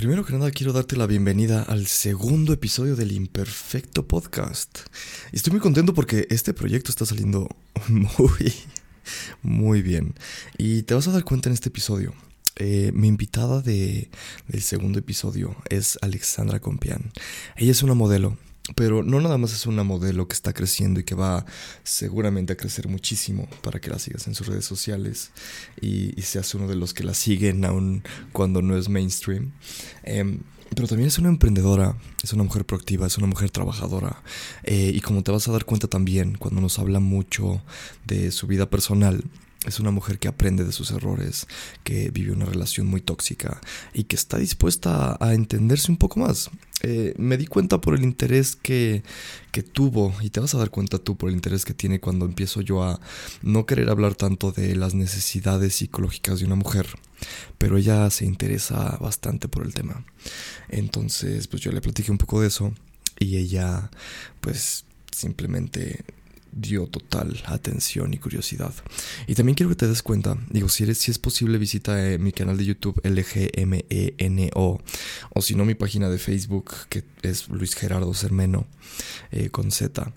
Primero que nada quiero darte la bienvenida al segundo episodio del Imperfecto Podcast. Estoy muy contento porque este proyecto está saliendo muy, muy bien. Y te vas a dar cuenta en este episodio. Eh, mi invitada de, del segundo episodio es Alexandra Compián. Ella es una modelo pero no nada más es una modelo que está creciendo y que va seguramente a crecer muchísimo para que la sigas en sus redes sociales y, seas uno de los que la siguen aun cuando no es mainstream. Em, pero también es una emprendedora, es una mujer proactiva, es una mujer trabajadora. Eh, y como te vas a dar cuenta también cuando nos habla mucho de su vida personal, es una mujer que aprende de sus errores, que vive una relación muy tóxica y que está dispuesta a entenderse un poco más. Eh, me di cuenta por el interés que, que, tuvo, y te vas a dar cuenta tú por el interés que tiene cuando empiezo yo a no querer hablar tanto de las necesidades psicológicas de una mujer, pero ella se interesa bastante por el tema. Entonces, pues yo le platiqué un poco de eso y ella, pues simplemente dio total atención y curiosidad. Y también quiero que te des cuenta, digo, si, eres, si es posible visita eh, mi canal de YouTube LGMENO o si no mi página de Facebook que es Luis Gerardo Cermeno eh, con Z.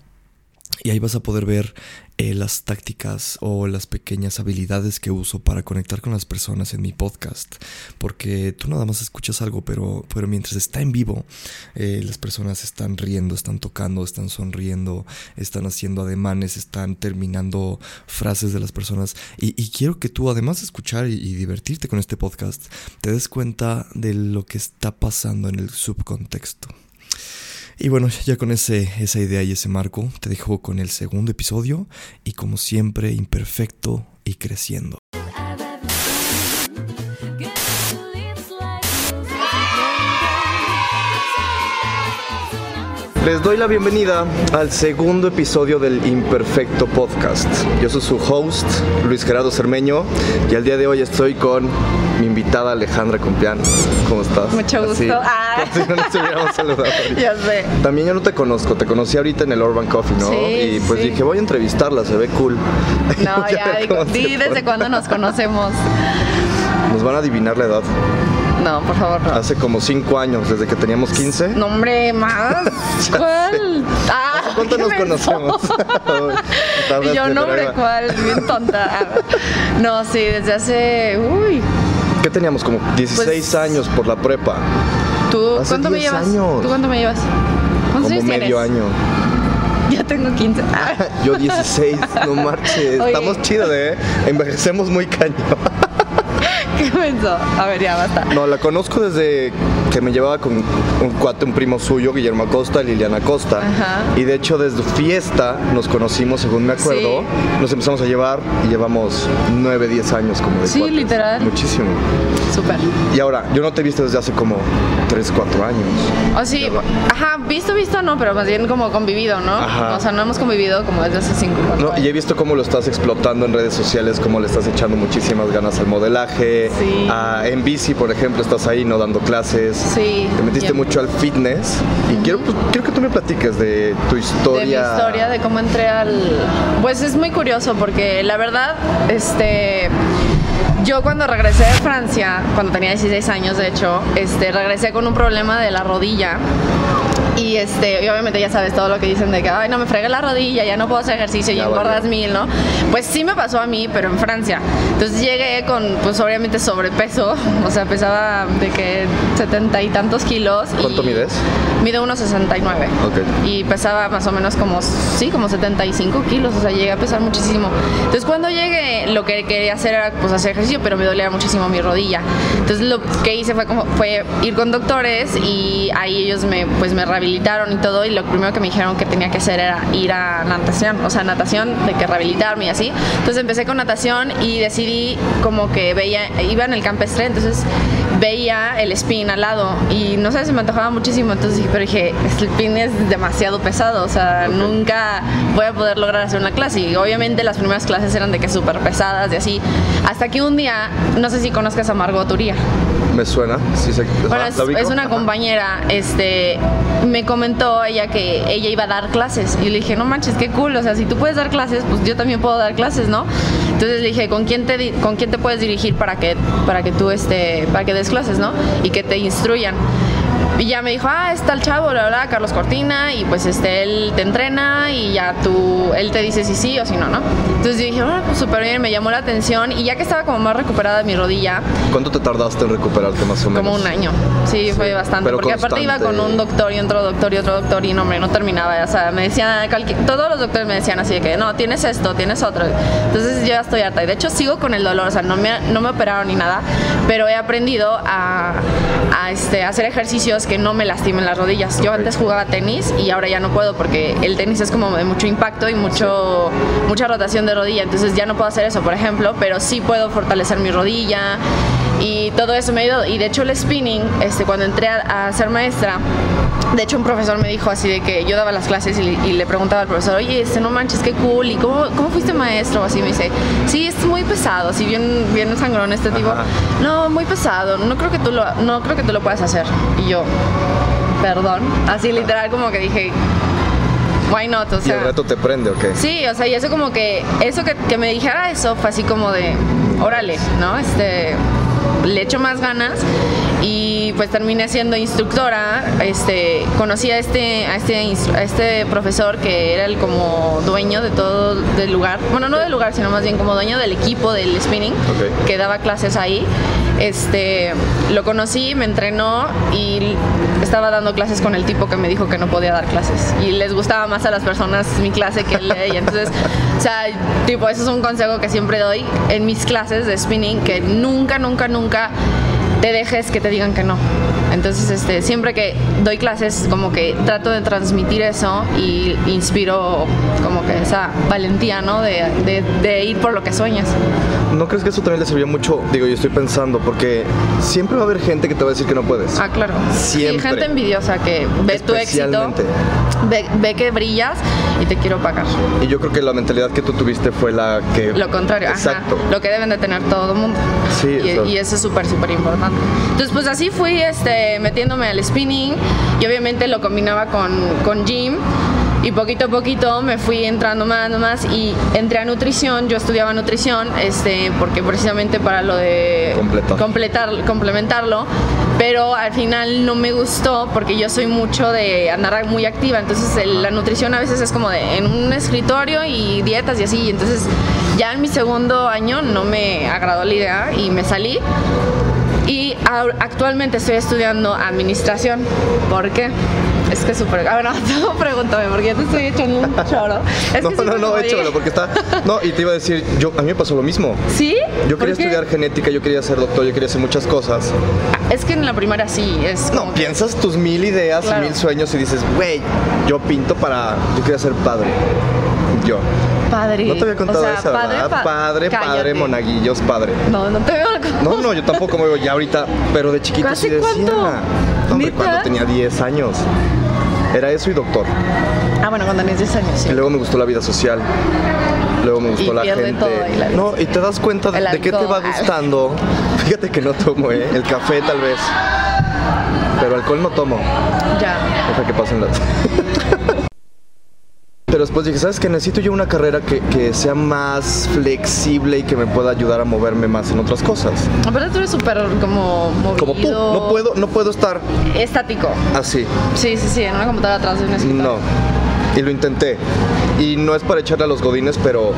Y ahí vas a poder ver eh, las tácticas o las pequeñas habilidades que uso para conectar con las personas en mi podcast. Porque tú nada más escuchas algo, pero, pero mientras está en vivo, eh, las personas están riendo, están tocando, están sonriendo, están haciendo ademanes, están terminando frases de las personas. Y, quiero que tú, además de escuchar y, y divertirte con este podcast, te des cuenta de lo que está pasando en el subcontexto. Y bueno, ya con ese, esa idea y ese marco, te dejo con el segundo episodio y como siempre, imperfecto y creciendo. Les doy la bienvenida al segundo episodio del Imperfecto Podcast. Yo soy su host, Luis Gerardo Cermeño, y al día de hoy estoy con mi invitada Alejandra Compián. ¿Cómo estás? Mucho gusto. ah. no nos hubiéramos saludado. ya sé. También yo no te conozco, te conocí ahorita en el Urban Coffee, ¿no? Sí, y pues dije, voy a entrevistarla, se ve cool. No, ya, digo, di desde cuándo nos conocemos. Nos van a adivinar la edad. No, por favor, no. Hace como cinco años, desde que teníamos 15. No, hombre, más. ¿Cuál? Ah, ¿Cuánto nos conocemos? y yo, no, hombre, ¿cuál? Bien tonta. No, sí, desde hace. Uy. ¿Qué teníamos? Como 16 pues, años por la prepa. ¿Tú cuánto me llevas? Años. ¿Tú cuánto me llevas? ¿Cuántos como medio año. Ya tengo 15. yo 16, no marches. Estamos chidos, ¿eh? Envejecemos muy cañón. A ver, ya basta. No, la conozco desde que me llevaba con un cuate, un primo suyo, Guillermo Acosta, Liliana Acosta. Y de hecho, desde fiesta nos conocimos, según me acuerdo. Nos empezamos a llevar y llevamos 9, 10 años como de Sí, literal. Muchísimo. Súper. Y ahora, yo no te he visto desde hace como 3, 4 años. O sí, ajá, visto, visto no, pero más bien como convivido, ¿no? Ajá. O sea, no hemos convivido como desde hace 5 no, años. Y he visto cómo lo estás explotando en redes sociales, cómo le estás echando muchísimas ganas al modelaje. Sí. en bici, por ejemplo, estás ahí, ¿no? Dando clases. Sí. Te metiste mucho al fitness. Y quiero, pues, quiero que tú me platiques de tu historia. De mi historia, de cómo entré al... Pues es muy curioso porque la verdad, este... Yo cuando regresé de Francia, cuando tenía 16 años de hecho, este, regresé con un problema de la rodilla y este, obviamente ya sabes todo lo que dicen de que, ay, no me fregué la rodilla, ya no puedo hacer ejercicio y engordas mil, ¿no? Pues sí me pasó a mí, pero en Francia. Entonces llegué con, pues obviamente sobrepeso, o sea, pesaba de que setenta y tantos kilos. ¿Cuánto mides? Mido unos 69. Ok. Y pesaba más o menos como, sí, como 75 kilos, o sea, llegué a pesar muchísimo. Entonces cuando llegué, lo que quería hacer era pues hacer ejercicio, pero me dolía muchísimo mi rodilla. Entonces lo que hice fue como, fue ir con doctores y ahí ellos me, pues me rehabilitaron y todo y lo primero que me dijeron que tenía que hacer era ir a natación, o sea, natación, de que rehabilitarme y así. Entonces empecé con natación y decidí como que veía, iba en el campestre, entonces veía el spin al lado y no sé, se me antojaba muchísimo, entonces pero dije, el spin es demasiado pesado, o sea, nunca voy a poder lograr hacer una clase y obviamente las primeras clases eran de que súper pesadas y así, hasta que un día, no sé si conozcas a Margot Turía. Me suena, sí sé. Bueno, es, es, una compañera, este, me comentó ella que ella iba a dar clases. Y le dije, no manches, qué cool. O sea, si tú puedes dar clases, pues yo también puedo dar clases, ¿no? Entonces le dije, ¿con quién te, con quién te puedes dirigir para que, para que tú, este, para que des clases, ¿no? Y que te instruyan. Y ya me dijo, ah, está el chavo, la verdad, Carlos Cortina, y pues este, él te entrena y ya tú, él te dice si sí o si no, ¿no? Entonces yo dije, ah, pues súper bien, me llamó la atención y ya que estaba como más recuperada de mi rodilla. ¿Cuánto te tardaste en recuperarte más o menos? Como un año, sí, fue bastante, porque aparte iba con un doctor y otro doctor y otro doctor y no, hombre, no terminaba, o sea, me decían, todos los doctores me decían así de que, no, tienes esto, tienes otro. Entonces yo ya estoy harta y de hecho sigo con el dolor, o sea, no me, no me operaron ni nada, pero he aprendido a, a este, hacer ejercicios que no me lastimen las rodillas. Yo antes jugaba tenis y ahora ya no puedo porque el tenis es como de mucho impacto y mucho, mucha rotación de rodilla, entonces ya no puedo hacer eso, por ejemplo, pero sí puedo fortalecer mi rodilla y todo eso me ha ido. Y de hecho el spinning, este, cuando entré a, ser maestra, de hecho un profesor me dijo así de que yo daba las clases y, le preguntaba al profesor, oye, este, no manches, qué cool, ¿y cómo, cómo fuiste maestro? Así me dice, sí, es muy pesado, así bien, bien sangrón este tipo. No, muy pesado, no creo que tú lo, no creo que tú lo puedas hacer. Y yo, perdón, así literal como que dije, why not? O sea, ¿Y el reto te prende o qué? Sí, o sea, y eso como que, eso que, que me dijera eso fue así como de, órale, ¿no? Este, le echo más ganas pues terminé siendo instructora. Este, conocí a este, a este, a este profesor que era el como dueño de todo el lugar, bueno, no del lugar, sino más bien como dueño del equipo del spinning, que daba clases ahí. Este, lo conocí, me entrenó y estaba dando clases con el tipo que me dijo que no podía dar clases. Y les gustaba más a las personas mi clase que él y Entonces, o sea, tipo, eso es un consejo que siempre doy en mis clases de spinning, que nunca, nunca, nunca te dejes que te digan que no. Entonces, este, siempre que doy clases, como que trato de transmitir eso y inspiro como que esa valentía, ¿no? De, de, ir por lo que sueñas. ¿No crees que eso también le sirvió mucho? Digo, yo estoy pensando, porque siempre va a haber gente que te va a decir que no puedes. Ah, claro. Siempre. Y gente envidiosa que ve tu éxito, ve, ve, que brillas y te quiero pagar. Y yo creo que la mentalidad que tú tuviste fue la que... Lo contrario, Exacto. Lo que deben de tener todo el mundo. Sí, y, y eso es súper, súper importante. Entonces, pues así fui este, metiéndome al spinning y obviamente lo combinaba con, con gym y poquito a poquito me fui entrando más, más y entré a nutrición, yo estudiaba nutrición, este, porque precisamente para lo de completar, complementarlo, pero al final no me gustó porque yo soy mucho de andar muy activa, entonces la nutrición a veces es como de en un escritorio y dietas y así, entonces ya en mi segundo año no me agradó la idea y me salí. Y actualmente estoy estudiando administración. ¿Por qué? Es que es súper. A ver, no, pregúntame, porque ya te estoy echando un choro. no, no, no, échalo, porque está. No, y te iba a decir, yo, a mí me pasó lo mismo. ¿Sí? Yo quería estudiar genética, yo quería ser doctor, yo quería hacer muchas cosas. Es que en la primaria sí, es. No, piensas tus mil ideas y mil sueños y dices, güey, yo pinto para. Yo quería ser padre. Yo. Padre. No te había contado eso, padre, padre, padre, monaguillos, padre. No, no te veo. No, no, yo tampoco me veo ya ahorita, pero de chiquito sí decía. Cuánto? Hombre, cuando tenía 10 años. Era eso y doctor. Ah, bueno, cuando tenías 10 años, sí. Y luego me gustó la vida social. Luego me gustó la gente. no, y te das cuenta de qué te va gustando. Fíjate que no tomo, ¿eh? El café tal vez. Pero alcohol no tomo. Ya. Deja que pasen las. Pero después dije, ¿sabes qué? Necesito yo una carrera que, sea más flexible y que me pueda ayudar a moverme más en otras cosas. Aparte tú eres súper como movido. Como tú. No puedo, no puedo estar... Estático. Así. Sí, sí, sí, en una computadora atrás de un escritorio. No. Y lo intenté. Y no es para echarle a los godines, pero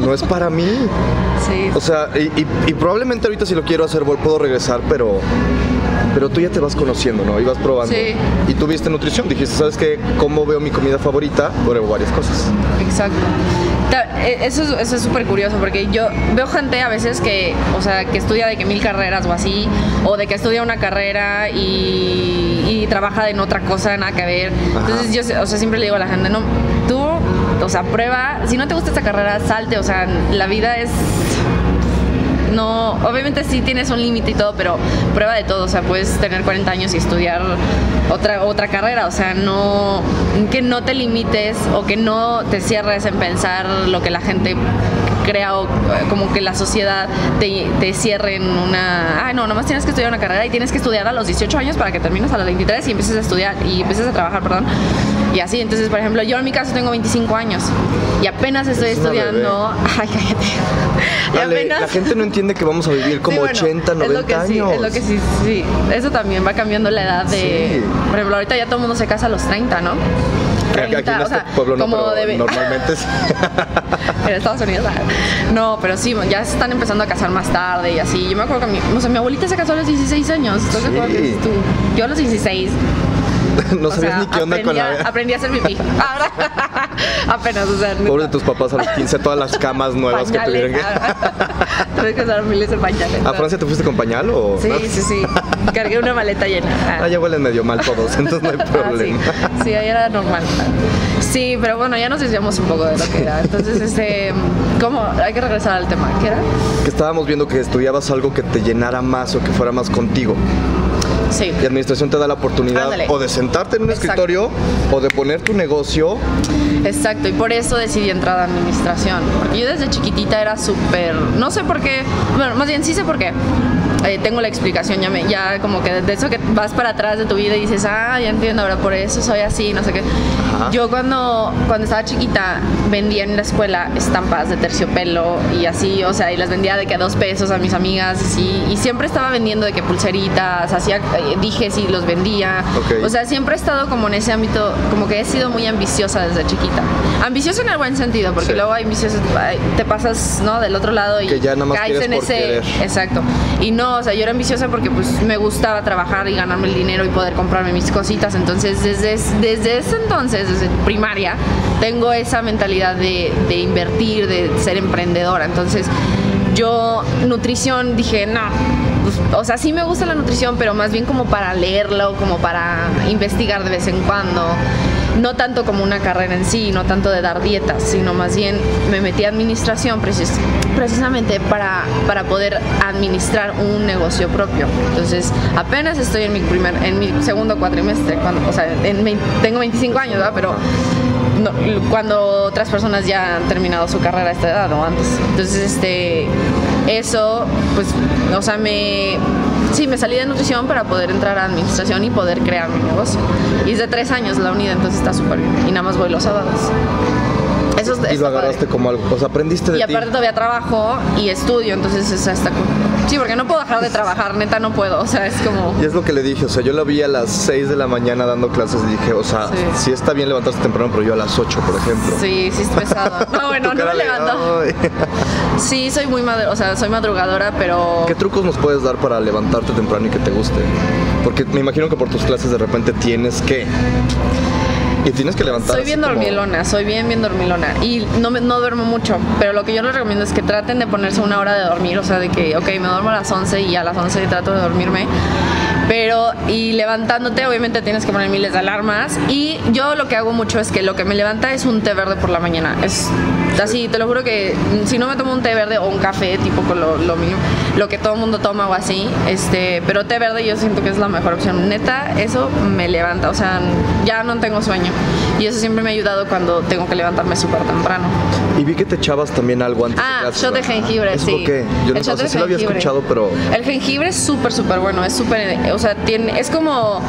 no es para mí. Sí. O sea, y, probablemente ahorita si lo quiero hacer puedo regresar, pero pero tú ya te vas conociendo, ¿no? Y vas probando. Sí. Y tú viste nutrición, dijiste, ¿sabes qué? ¿Cómo veo mi comida favorita? Pruebo varias cosas. Exacto. E, eso es súper curioso porque yo veo gente a veces que, o sea, que estudia de que mil carreras o así, o de que estudia una carrera y, y trabaja en otra cosa, nada que ver. Entonces yo, o sea, siempre le digo a la gente, no, tú, o sea, prueba, si no te gusta esta carrera, salte, o sea, la vida es no, obviamente sí tienes un límite y todo, pero prueba de todo, o sea, puedes tener 40 años y estudiar otra, otra carrera, o sea, no, que no te limites o que no te cierres en pensar lo que la gente crea o, como que la sociedad te, te cierre en una, ah, no, nomás tienes que estudiar una carrera y tienes que estudiar a los 18 años para que termines a los 23 y empieces a estudiar y empieces a trabajar, perdón. Y así, entonces, por ejemplo, yo en mi caso tengo 25 años y apenas estoy Es estudiando. Ay, cállate. Dale, apenas- la gente no entiende que vamos a vivir como Sí, bueno, 80, 90 es lo que años. Sí, es lo que sí, sí. Eso también va cambiando la edad de. Sí. Por ejemplo, ahorita ya todo el mundo se casa a los 30, ¿no? Aquí- Aquí en 30, o este sea, pueblo no, como pero debe- normalmente. en Estados Unidos. No, pero sí, ya se están empezando a casar más tarde y así. Yo me acuerdo que mi, o sea, mi abuelita se casó a los 16 años. ¿Estás de acuerdo Sí. que tú? Yo a los 16. no o sabías sea, ni qué onda aprendí, con la... aprendí a hacer pipí. Ahora, apenas, o sea. Pobre de tus papás a los 15, todas las camas nuevas que tuvieron que... ah, Tuve que usar miles de pañales. ¿A Francia te fuiste con pañal o...? Sí, sí, sí. Cargué una maleta llena. Ah. Ah, ya huelen medio mal todos, entonces no hay Ah, sí. problema. sí, ahí era normal. Sí, pero bueno, ya nos desviamos un poco de lo que era. Entonces, este, ¿cómo? Hay que regresar al tema. ¿Qué era? Que estábamos viendo que estudiabas algo que te llenara más o que fuera más contigo. Sí. Y administración te da la oportunidad Ándale. o de sentarte en un Exacto. escritorio o de poner tu negocio. Exacto, y por eso decidí entrar a administración. Porque yo desde chiquitita era súper. No sé por qué. Bueno, más bien sí sé por qué. Eh, tengo la explicación, ya, me, ya como que de eso que vas para atrás de tu vida y dices, ah, ya entiendo, ahora por eso soy así, no sé qué. Ajá. Yo cuando, cuando estaba chiquita vendía en la escuela estampas de terciopelo y así, o sea, y las vendía de que a dos pesos a mis amigas y, y siempre estaba vendiendo de que pulseritas, hacía eh, dijes y los vendía. Ok. O sea, siempre he estado como en ese ámbito, como que he sido muy ambiciosa desde chiquita. Ambiciosa en el buen sentido, porque Sí. luego ay, te pasas, ¿no? Del otro lado y Que ya caes en ese. querer. Exacto. Y no, o sea, yo era ambiciosa porque pues me gustaba trabajar y ganarme el dinero y poder comprarme mis cositas. Entonces, desde, desde ese entonces, desde primaria, tengo esa mentalidad de, de invertir, de ser emprendedora. Entonces, yo, nutrición, dije, no. pues, o sea, sí me gusta la nutrición, pero más bien como para leerlo, como para investigar de vez en cuando. No tanto como una carrera en sí, no tanto de dar dietas, sino más bien me metí a administración precis- precisamente para, para poder administrar un negocio propio. Entonces, apenas estoy en mi primer, en mi segundo cuatrimestre, cuando, o sea, en vein- tengo 25 años, ¿verdad? Pero no, cuando otras personas ya han terminado su carrera a esta edad o antes. Entonces, este, eso, pues, o sea, me, sí, me salí de nutrición para poder entrar a administración y poder crear mi negocio. Y es de tres años la unidad, entonces está súper bien. Y nada más voy los sábados. Eso es- Y lo agarraste padre. como algo. O sea, aprendiste de Y ti. aparte todavía trabajo y estudio, entonces está cool. Sí, porque no puedo dejar de trabajar, neta no puedo, o sea, es como... Y es lo que le dije, o sea, yo la vi a las 6 de la mañana dando clases y dije, o sea, Sí. sí está bien levantarse temprano, pero yo a las 8, por ejemplo. Sí, sí es pesado. No, bueno, no me levanto. Sí, soy muy madru o sea, soy madrugadora, pero... ¿Qué trucos nos puedes dar para levantarte temprano y que te guste? Porque me imagino que por tus clases de repente tienes que. Y tienes que levantar. Soy bien como- dormilona, soy bien, bien dormilona. Y no, me, no duermo mucho, pero lo que yo les recomiendo es que traten de ponerse una hora de dormir, o sea, de que, ok, me duermo a las 11 y a las 11 trato de dormirme. Pero, y levantándote, obviamente tienes que poner miles de alarmas. Y yo lo que hago mucho es que lo que me levanta es un té verde por la mañana. Es así, te lo juro que si no me tomo un té verde o un café, tipo con lo, lo mío, lo que todo el mundo toma o así, este, pero té verde yo siento que es la mejor opción. Neta, eso me levanta, o sea, ya no tengo sueño. Y eso siempre me ha ayudado cuando tengo que levantarme súper temprano. Y vi que te echabas también algo antes Ah, de shot de jengibre, ¿Eso sí. qué? Yo El no shot o sea, de sí lo había jengibre. escuchado, pero. El jengibre es súper, súper bueno, es súper, o sea, tiene, es como,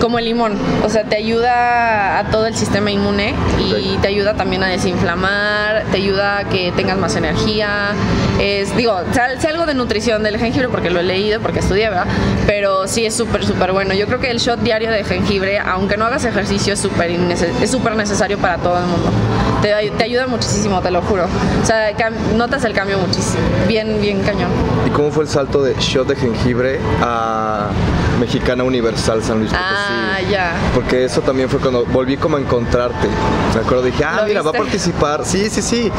como el limón, o sea, te ayuda a todo el sistema inmune y Ok. te ayuda también a desinflamar, te ayuda a que tengas más energía, es, digo, sé, algo de nutrición del jengibre porque lo he leído, porque estudié, ¿verdad? Pero sí es súper, súper bueno. Yo creo que el shot diario de jengibre, aunque no hagas ejercicio, es súper necesario para todo el mundo. Te, te ayuda muchísimo, te lo juro. O sea, notas el cambio muchísimo. Bien, bien cañón. ¿Y cómo fue el salto de shot de jengibre a Mexicana Universal San Luis Potosí? Ah, ya. Porque eso también fue cuando volví como a encontrarte. Me acuerdo, dije, ah, ¿Lo mira, va a viste? participar. Sí, sí, sí.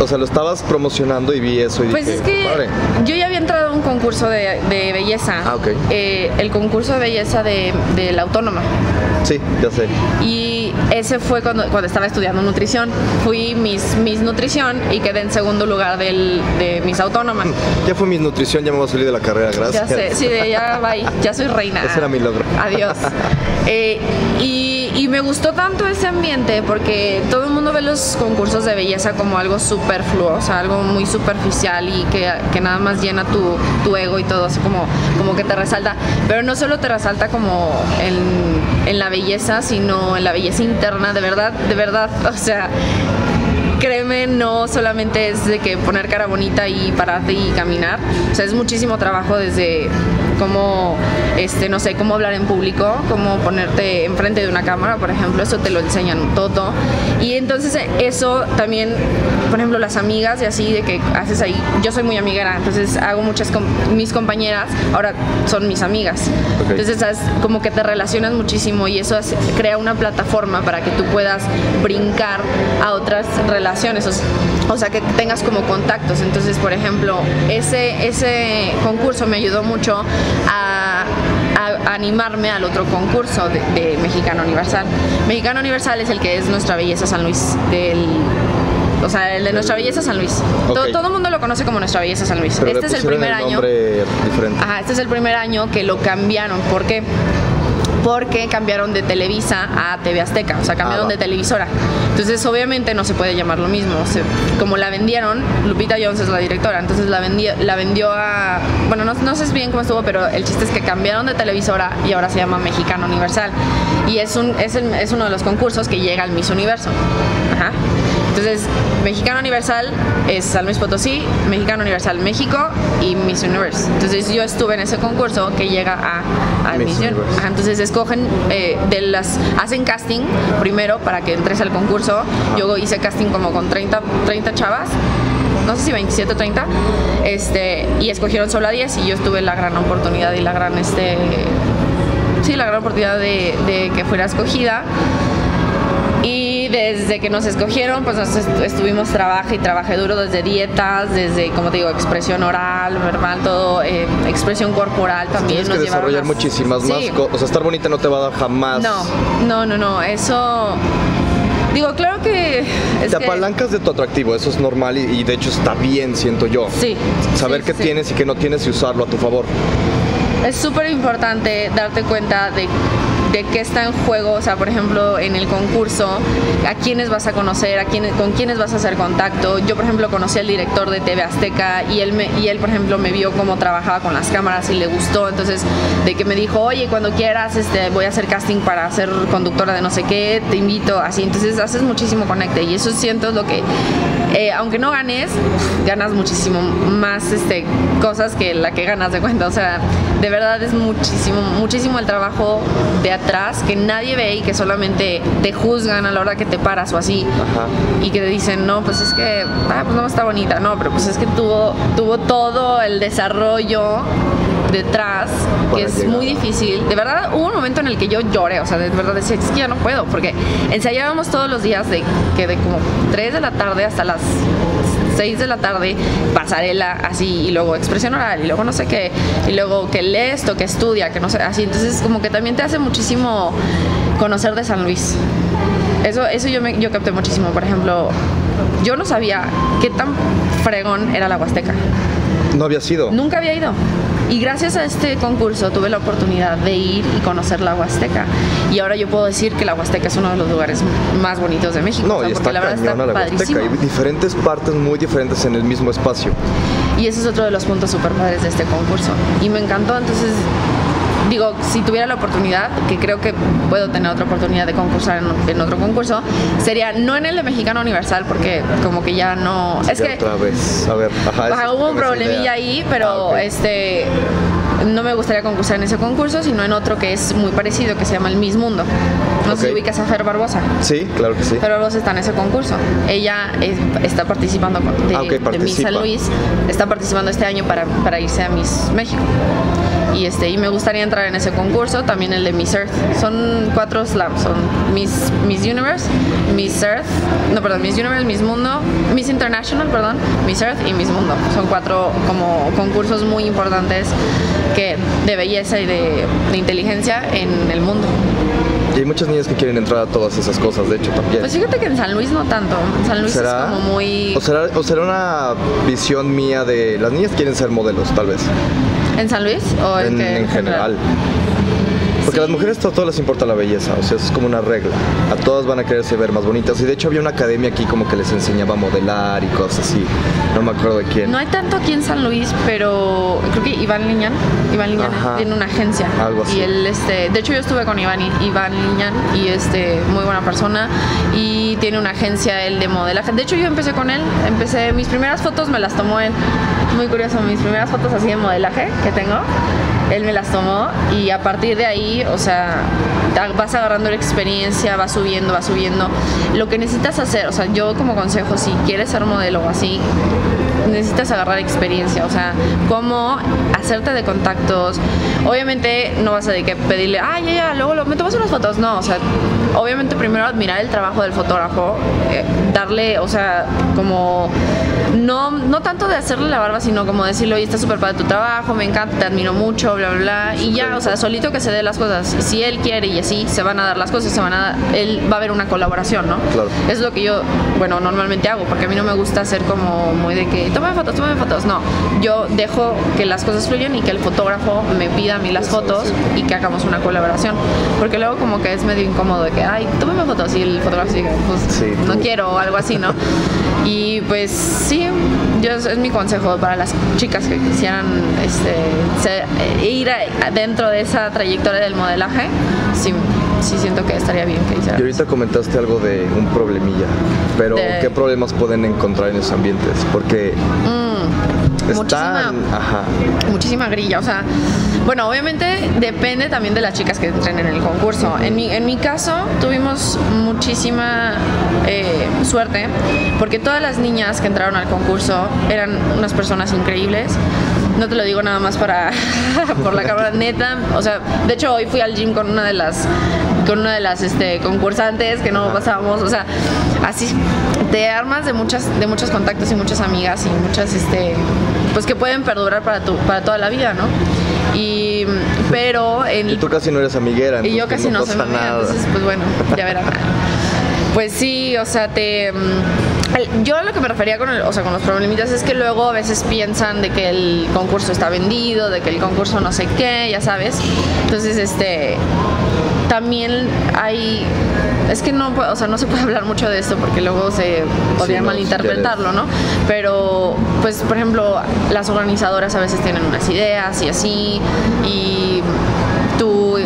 O sea, lo estabas promocionando y vi eso y Pues dije, es que padre. yo ya había entrado a un concurso de, de belleza. Ah, ok. Eh, el concurso de belleza de, de la autónoma. Sí, ya sé. Y ese fue cuando, cuando estaba estudiando nutrición. Fui Miss, Miss Nutrición y quedé en segundo lugar del, de Miss Autónoma. Ya fue mi nutrición, ya me voy a salir de la carrera, gracias. Ya sé, sí, ya bye, ya soy reina. Ese era mi logro. Adiós. Eh, y, y me gustó tanto ese ambiente porque todo el mundo ve los concursos de belleza como algo superfluo, o sea, algo muy superficial y que, que nada más llena tu, tu, ego y todo, así como, como que te resalta. Pero no solo te resalta como en, en la belleza, sino en la belleza interna, de verdad, de verdad, o sea, créeme, no solamente es de que poner cara bonita y pararte y caminar. O sea, es muchísimo trabajo desde cómo, este, no sé, cómo hablar en público, cómo ponerte enfrente de una cámara, por ejemplo, eso te lo enseñan todo. Y entonces eso también, por ejemplo, las amigas y así de que haces ahí, yo soy muy amiguera, entonces hago muchas, mis compañeras ahora son mis amigas. Entonces ¿sabes? como que te relacionas muchísimo y eso crea una plataforma para que tú puedas brincar a otras relaciones, o, o sea, que tengas como contactos. Entonces, por ejemplo, ese, ese concurso me ayudó mucho a, animarme al otro concurso de, Mexicano Universal. Mexicano Universal es el que es Nuestra Belleza San Luis, del o sea, el de Nuestra Belleza San Luis. Todo, el mundo lo conoce como Nuestra Belleza San Luis. este es el primer año. Ajá, este es el primer año que lo cambiaron. ¿Por qué? Porque cambiaron de Televisa a TV Azteca, o sea, cambiaron ah, de televisora. Entonces, obviamente no se puede llamar lo mismo. como la vendieron, Lupita Jones es la directora, entonces la vendió, la vendió a. Bueno, no, no sé bien cómo estuvo, pero el chiste es que cambiaron de televisora y ahora se llama Mexicano Universal. Y es, un, es, es uno de los concursos que llega al Miss Universo. Ajá. Entonces, Mexicano Universal es San Luis Potosí, Mexicano Universal México y Miss Universe. Entonces, yo estuve en ese concurso que llega a, a Miss, Universe. entonces, escogen eh, de las. Hacen casting primero para que entres al concurso. Yo hice casting como con 30, 30 chavas no sé si 27 o 30, este, y escogieron solo a 10 y yo estuve la gran oportunidad y la gran, este, sí, la gran oportunidad de, de que fuera escogida desde que nos escogieron, pues estuvimos trabajo y trabajé duro desde dietas, desde, como te digo, expresión oral, verbal, todo, eh, expresión corporal también. Tienes que desarrollar muchísimas más cosas. O sea, estar bonita no te va a dar jamás. No, no, no, no. Eso. Digo, claro que. te apalancas de tu atractivo, eso es normal y, de hecho está bien, siento yo. Sí. Saber qué tienes y qué no tienes y usarlo a tu favor. Es súper importante darte cuenta de de qué está en juego, o sea, por ejemplo, en el concurso, a quiénes vas a conocer, a quién, con quiénes vas a hacer contacto. Yo, por ejemplo, conocí al director de TV Azteca y él, me, y él, por ejemplo, me vio cómo trabajaba con las cámaras y le gustó, entonces, de que me dijo, oye, cuando quieras, este, voy a hacer casting para ser conductora de no sé qué, te invito, así, entonces haces muchísimo conecte y eso siento lo que, eh, aunque no ganes, ganas muchísimo más este, cosas que la que ganas de cuenta, o sea, de verdad es muchísimo, muchísimo el trabajo de atrás que nadie ve y que solamente te juzgan a la hora que te paras o así. Y que te dicen, no, pues es que, ah, pues no está bonita. No, pero pues es que tuvo, tuvo todo el desarrollo detrás, que es muy difícil. De verdad, hubo un momento en el que yo lloré, o sea, de verdad decía, es que ya no puedo, porque ensayábamos todos los días de que de como 3 de la tarde hasta las 6 de la tarde, pasarela así, y luego expresión oral, y luego no sé qué, y luego que lee esto, que estudia, que no sé, así. Entonces, como que también te hace muchísimo conocer de San Luis. Eso, eso yo, me, yo capté muchísimo. Por ejemplo, yo no sabía qué tan fregón era la Huasteca. No había sido. Nunca había ido. Y gracias a este concurso tuve la oportunidad de ir y conocer la Huasteca. Y ahora yo puedo decir que la Huasteca es uno de los lugares más bonitos de México. No, y está la verdad está la Huasteca. Hay diferentes partes muy diferentes en el mismo espacio. Y ese es otro de los puntos super padres de este concurso. Y me encantó, entonces digo, si tuviera la oportunidad, que creo que puedo tener otra oportunidad de concursar en, otro concurso, sería no en el de Mexicano Universal, porque como que ya no. es que. Otra vez, a ver, ajá, hubo un problemilla ahí, pero ah, este no me gustaría concursar en ese concurso, sino en otro que es muy parecido, que se llama El Miss Mundo. No sé si ubicas a Fer Barbosa. Sí, claro que sí. Fer Barbosa está en ese concurso. Ella está participando de, ah, de Miss San Luis, está participando este año para, para irse a Miss México y este y me gustaría entrar en ese concurso también el de Miss Earth son cuatro slams son Miss Miss Universe Miss Earth no perdón Miss Universe Miss Mundo Miss International perdón Miss Earth y Miss Mundo son cuatro como concursos muy importantes que de belleza y de, inteligencia en el mundo y hay muchas niñas que quieren entrar a todas esas cosas, de hecho, también. Pues fíjate que en San Luis no tanto. En San Luis es como muy. O será, o será una visión mía de. Las niñas quieren ser modelos, tal vez. ¿En San Luis? ¿O en, en, general? Porque a las mujeres a todas les importa la belleza, o sea, es como una regla. A todas van a quererse ver más bonitas. Y de hecho había una academia aquí como que les enseñaba a modelar y cosas así. No me acuerdo de quién. No hay tanto aquí en San Luis, pero creo que Iván Liñán, Iván Liñán Ajá. tiene una agencia. Algo así. Y él, este, de hecho yo estuve con Iván, Iván Liñán y este, muy buena persona y tiene una agencia él de modelaje. De hecho yo empecé con él, empecé, mis primeras fotos me las tomó él. Muy curioso, mis primeras fotos así de modelaje que tengo, él me las tomó y a partir de ahí, o sea, vas agarrando la experiencia, vas subiendo, vas subiendo. Lo que necesitas hacer, o sea, yo como consejo, si quieres ser modelo o así, necesitas agarrar experiencia, o sea, cómo hacerte de contactos. Obviamente no vas a que pedirle, ah, ya, ya, luego me tomas unas fotos. No, o sea, obviamente primero admirar el trabajo del fotógrafo, eh, darle, o sea, como no, no tanto de hacerle la barba, sino como decirle, oye, está súper padre tu trabajo, me encanta, te admiro mucho, bla, bla, bla. Y ya, o sea, solito que se dé las cosas. Si él quiere y así, se van a dar las cosas, se van a él va a haber una colaboración, ¿no? Claro. Es lo que yo, bueno, normalmente hago, porque a mí no me gusta hacer como muy de que, toma fotos, toma fotos. No, yo dejo que las cosas fluyan y que el fotógrafo me pida a mí las fotos y que hagamos una colaboración. Porque luego como que es medio incómodo de que, ay, tómame fotos y el fotógrafo sigue, pues Sí, no quiero o algo así, ¿no? Y pues sí, yo, es mi consejo para las chicas que quisieran este, se- eh, ir a- dentro de esa trayectoria del modelaje. Sí, sí siento que estaría bien que Y hicieran. ahorita comentaste algo de un problemilla, pero De- ¿qué problemas pueden encontrar en esos ambientes? Porque Mm, muchísima, ajá, muchísima grilla. O sea, bueno, obviamente depende también de las chicas que entren en el concurso. En mi, en mi caso tuvimos muchísima eh, suerte porque todas las niñas que entraron al concurso eran unas personas increíbles. No te lo digo nada más para por la cámara neta. O sea, de hecho hoy fui al gym con una de las con una de las este, concursantes que no pasábamos, o sea, así te armas de muchas de muchos contactos y muchas amigas y muchas este pues que pueden perdurar para tu para toda la vida, ¿no? Y pero en y tú casi no eres amiguera, y yo casi no, soy pasa mamá, nada. entonces pues bueno, ya verán. Pues sí, o sea, te mm, yo a lo que me refería con el- o sea, con los problemitas es que luego a veces piensan de que el concurso está vendido, de que el concurso no sé qué, ya sabes. Entonces, este también hay es que no, o sea, no se puede hablar mucho de esto porque luego se podría no, malinterpretarlo, ¿no? Pero, pues, por ejemplo, las organizadoras a veces tienen unas ideas y así, y tú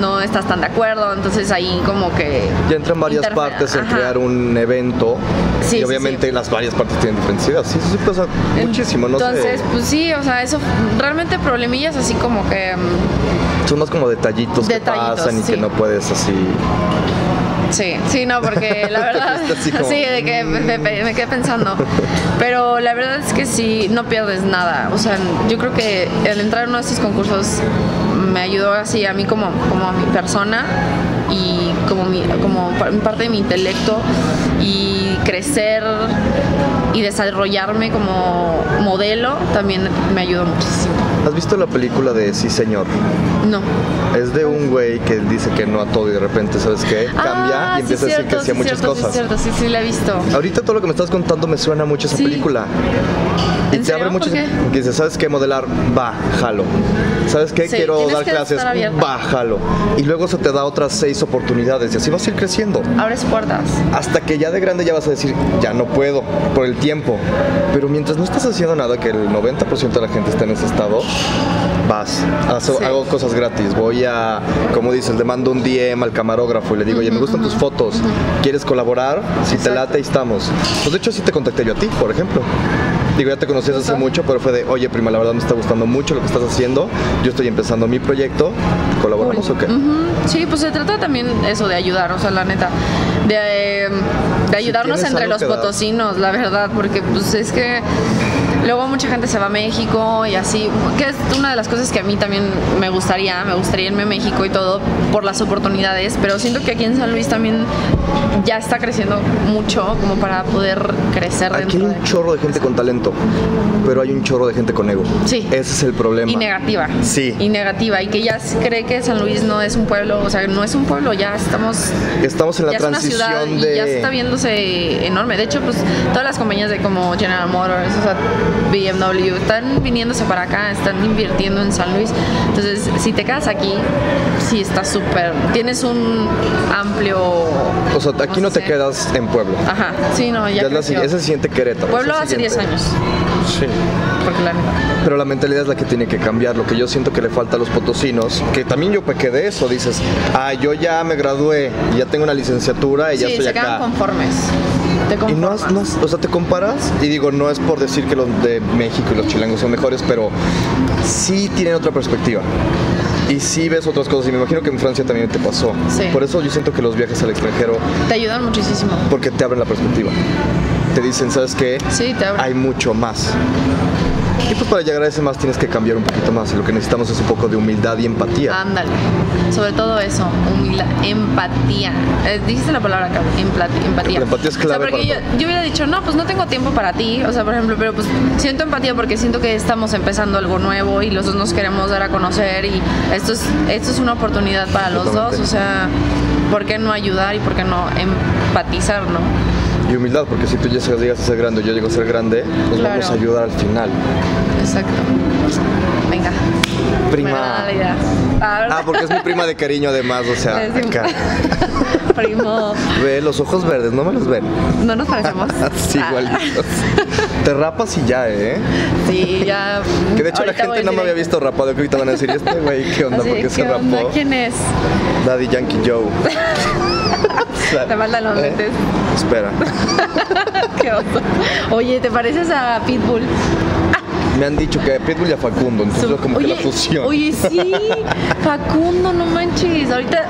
no estás tan de acuerdo, entonces ahí como que... Ya entran varias partes en Ajá. crear un evento Sí, y obviamente sí. las varias partes tienen diferentes ideas. Sí, sí pasa muchísimo, no Entonces, sé. pues sí, o sea, eso realmente problemillas así como que... mm, Son más como detallitos, Detallitos, que pasan y que no puedes así. Sí, sí, no, porque la verdad, como- sí, de que me, me- me quedé pensando. Pero la verdad es que sí, no pierdes nada. O sea, yo creo que el entrar en uno de estos concursos me ayudó así a mí como, como a mi persona y como, mi, como pa- parte de mi intelecto y crecer y desarrollarme como modelo también me ayudó muchísimo. ¿Has visto la película de Sí Señor? No. Es de un güey que dice que no a todo y de repente, ¿sabes qué? Cambia Ah, y empieza sí, a decir que cierto, sí a muchas cierto, cosas. Sí, cierto, sí, sí, la he visto. Ahorita todo lo que me estás contando me suena mucho a esa Sí. película. Y ¿En te abre muchas. Dices, ¿sabes qué? Modelar, va, jalo. ¿Sabes qué? Sí, Quiero dar clases, va, jalo. Y luego se te da otras seis oportunidades y así vas a ir creciendo. Abres puertas. Hasta que ya de grande ya vas a decir, ya no puedo, por el tiempo. Pero mientras no estás haciendo nada, que el 90% de la gente está en ese estado, vas. Hago, Sí. hago cosas gratis. Voy a, como dices, le mando un DM al camarógrafo y le digo, oye, me gustan tus fotos. ¿Quieres colaborar? Si te late, ahí estamos. Pues de hecho, así te contacté yo a ti, por ejemplo. Digo, ya te conocías hace mucho, pero fue de, oye, prima, la verdad me está gustando mucho lo que estás haciendo. Yo estoy empezando mi proyecto. ¿Colaboramos o qué? Sí, pues se trata también eso de ayudar, o sea, la neta, de, eh, de ayudarnos entre los potosinos, la verdad, porque pues es que luego mucha gente se va a México y así, que es una de las cosas que a mí también me gustaría, me gustaría irme a México y todo por las oportunidades, pero siento que aquí en San Luis también ya está creciendo mucho como para poder crecer Aquí hay un de... chorro de gente con talento, pero hay un chorro de gente con ego. Sí. Ese es el problema. Y negativa. Sí. Y negativa. Y que ya cree que San Luis no es un pueblo, o sea, no es un pueblo, ya estamos Estamos en la ya es una transición ciudad de. y ya está viéndose enorme. De hecho, pues todas las compañías de como General Motors, o sea, BMW, están viniéndose para acá, están invirtiendo en San Luis. Entonces, si te quedas aquí, sí está súper. Tienes un amplio. O sea, aquí no, te quedas en Pueblo. Ajá, sí, no, ya. Ya es la ese siguiente Querétaro. Pueblo hace 10 siguiente- años, Sí. porque la. Pero la mentalidad es la que tiene que cambiar. Lo que yo siento que le falta a los potosinos, que también yo pequé de eso. Dices, ah, yo ya me gradué, ya tengo una licenciatura y ya estoy se quedan acá. conformes. Te Y no, has- no o sea, te comparas y digo, no es por decir que los de México y los chilangos son mejores, pero sí tienen otra perspectiva. Y sí ves otras cosas y me imagino que en Francia también te pasó. Sí. Por eso yo siento que los viajes al extranjero, Te ayudan muchísimo. porque te abren la perspectiva. Te dicen, ¿sabes qué? Sí, te abren. Hay mucho más. Y pues para llegar a ese más tienes que cambiar un poquito más. Y lo que necesitamos es un poco de humildad y empatía. Ándale. Sobre todo eso, humildad, empatía. Eh, dijiste la palabra acá, empatía. La empatía es clave O sea, porque yo, yo hubiera dicho, no, pues no tengo tiempo para ti. O sea, por ejemplo, pero pues siento empatía porque siento que estamos empezando algo nuevo y los dos nos queremos dar a conocer y esto es, esto es una oportunidad para los dos. O sea, ¿por qué no ayudar y por qué no empatizar, no? Y humildad, porque si tú ya llegas a ser grande y yo llego a ser grande, nos Claro. vamos a ayudar al final. Exacto. Venga. Prima. Me la. Ah. Ah, porque es mi prima de cariño además, o sea, acá. Primo. Ve los ojos verdes, no me los ven. No nos parecemos. Así Ah, igualitos. Te rapas y ya, ¿eh? Sí, ya. Que de hecho la gente no me había visto rapado, que ahorita van a decir, "¿Y este güey, ¿qué onda? Así, ¿Por qué se ¿qué onda? rapó? ¿Quién es? Daddy Yankee Joe. Te faltan los ¿Eh? lentes. Espera. Qué oso. Oye, ¿te pareces a Pitbull? Me han dicho que Pitbull y a Facundo, entonces como que la fusión. Oye, sí. Facundo, no manches. Ahorita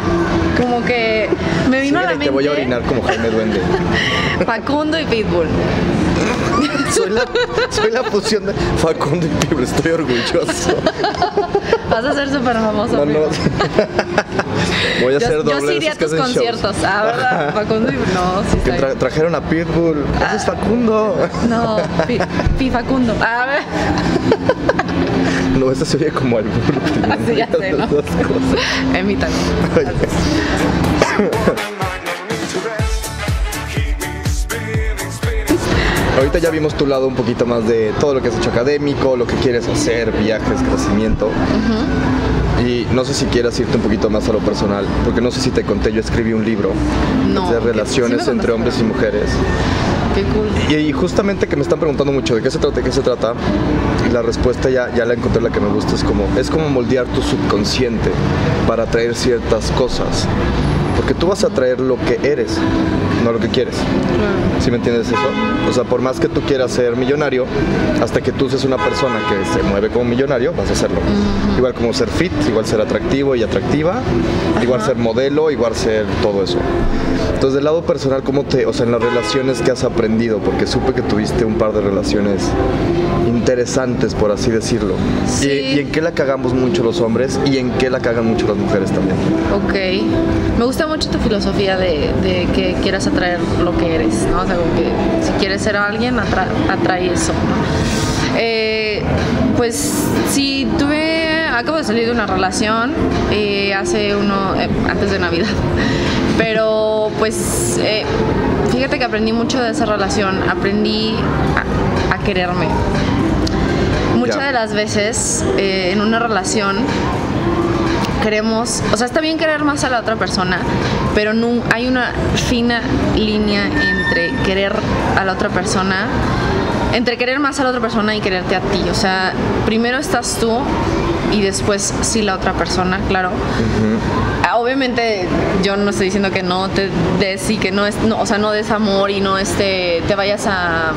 como que me vino a la mente te voy a orinar como Jaime Duende. Facundo y Pitbull. Soy la, soy la fusión de Facundo y Pitbull, estoy orgulloso. Vas a ser súper famoso. No, no. Voy a Yo, hacer yo doble sí iría a tus conciertos. Ah, ¿verdad? Facundo y... No, sí Que tra- trajeron a Pitbull. Ese es Facundo. No, pi, pi Facundo. A ver. No, ese se oye como al Sí, ya sé, ¿no? Emítalo. Ahorita ya vimos tu lado un poquito más de todo lo que has hecho académico, lo que quieres hacer, viajes, crecimiento. Y no sé si quieras irte un poquito más a lo personal, porque no sé si te conté, yo escribí un libro No, de relaciones sí entre hombres y mujeres. Qué cool. Y, justamente que me están preguntando mucho de qué se trata, de qué se trata, y la respuesta ya, ya la encontré la que me gusta, es como, es como moldear tu subconsciente para atraer ciertas cosas. Porque tú vas a atraer lo que eres, no lo que quieres. ¿Sí me entiendes eso? O sea, por más que tú quieras ser millonario, hasta que tú seas una persona que se mueve como millonario, vas a hacerlo. Igual como ser fit, igual ser atractivo y atractiva, igual ser modelo, igual ser todo eso. Entonces, del lado personal, ¿cómo te, o sea, en las relaciones que has aprendido? Porque supe que tuviste un par de relaciones interesantes, por así decirlo. Sí. Y, y en qué la cagamos mucho los hombres y en qué la cagan mucho las mujeres también. Ok. Me gusta mucho tu filosofía de, de que quieras atraer lo que eres, ¿no? O sea, como que si quieres ser alguien, atra- atrae eso, ¿no? Eh, pues sí, tuve, acabo de salir de una relación eh, hace uno, eh, antes de Navidad, pero pues eh, fíjate que aprendí mucho de esa relación, aprendí a, a quererme. Muchas Ya. de las veces eh, en una relación queremos, o sea, está bien querer más a la otra persona, pero no, hay una fina línea entre querer a la otra persona, entre querer más a la otra persona y quererte a ti. O sea, primero estás tú y después sí la otra persona, claro. Ah, Obviamente yo no estoy diciendo que no te des y que no es, no, o sea, no des amor y no este, te vayas a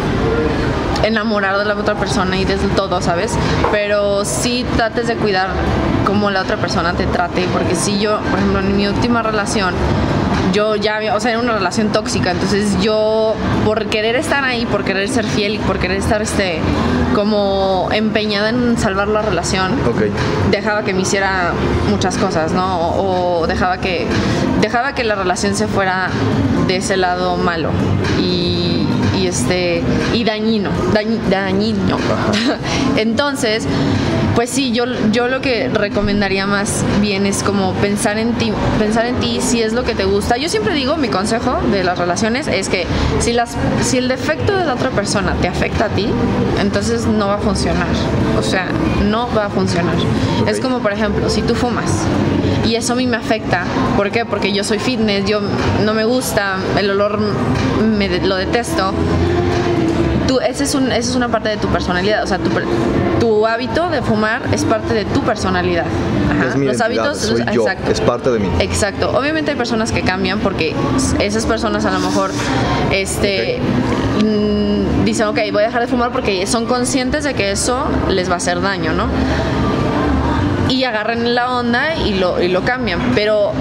enamorar de la otra persona y de todo, ¿sabes? Pero sí trates de cuidar cómo la otra persona te trate, porque si yo, por ejemplo, en mi última relación, yo ya había, o sea, era una relación tóxica, entonces yo por querer estar ahí, por querer ser fiel y por querer estar este como empeñada en salvar la relación, dejaba que me hiciera muchas cosas, ¿no? O, o dejaba que dejaba que la relación se fuera de ese lado malo y este y dañino, dañ- dañino. Entonces, Pues sí, yo, yo lo que recomendaría más bien es como pensar en ti, pensar en ti si es lo que te gusta. Yo siempre digo, mi consejo de las relaciones es que si, las, si el defecto de la otra persona te afecta a ti, entonces no va a funcionar. O sea, no va a funcionar. Es como, por ejemplo, si tú fumas y eso a mí me afecta, ¿por qué? Porque yo soy fitness, yo no me gusta, el olor me, lo detesto tú, esa es, un, esa es una parte de tu personalidad, o sea, tu, tu hábito de fumar es parte de tu personalidad. Ajá. Es mi Los hábitos, soy yo, exacto. es parte de mí. Exacto. Obviamente hay personas que cambian porque esas personas a lo mejor este mm, dicen, ok, voy a dejar de fumar porque son conscientes de que eso les va a hacer daño, ¿no? Y agarran la onda y lo, y lo cambian. Pero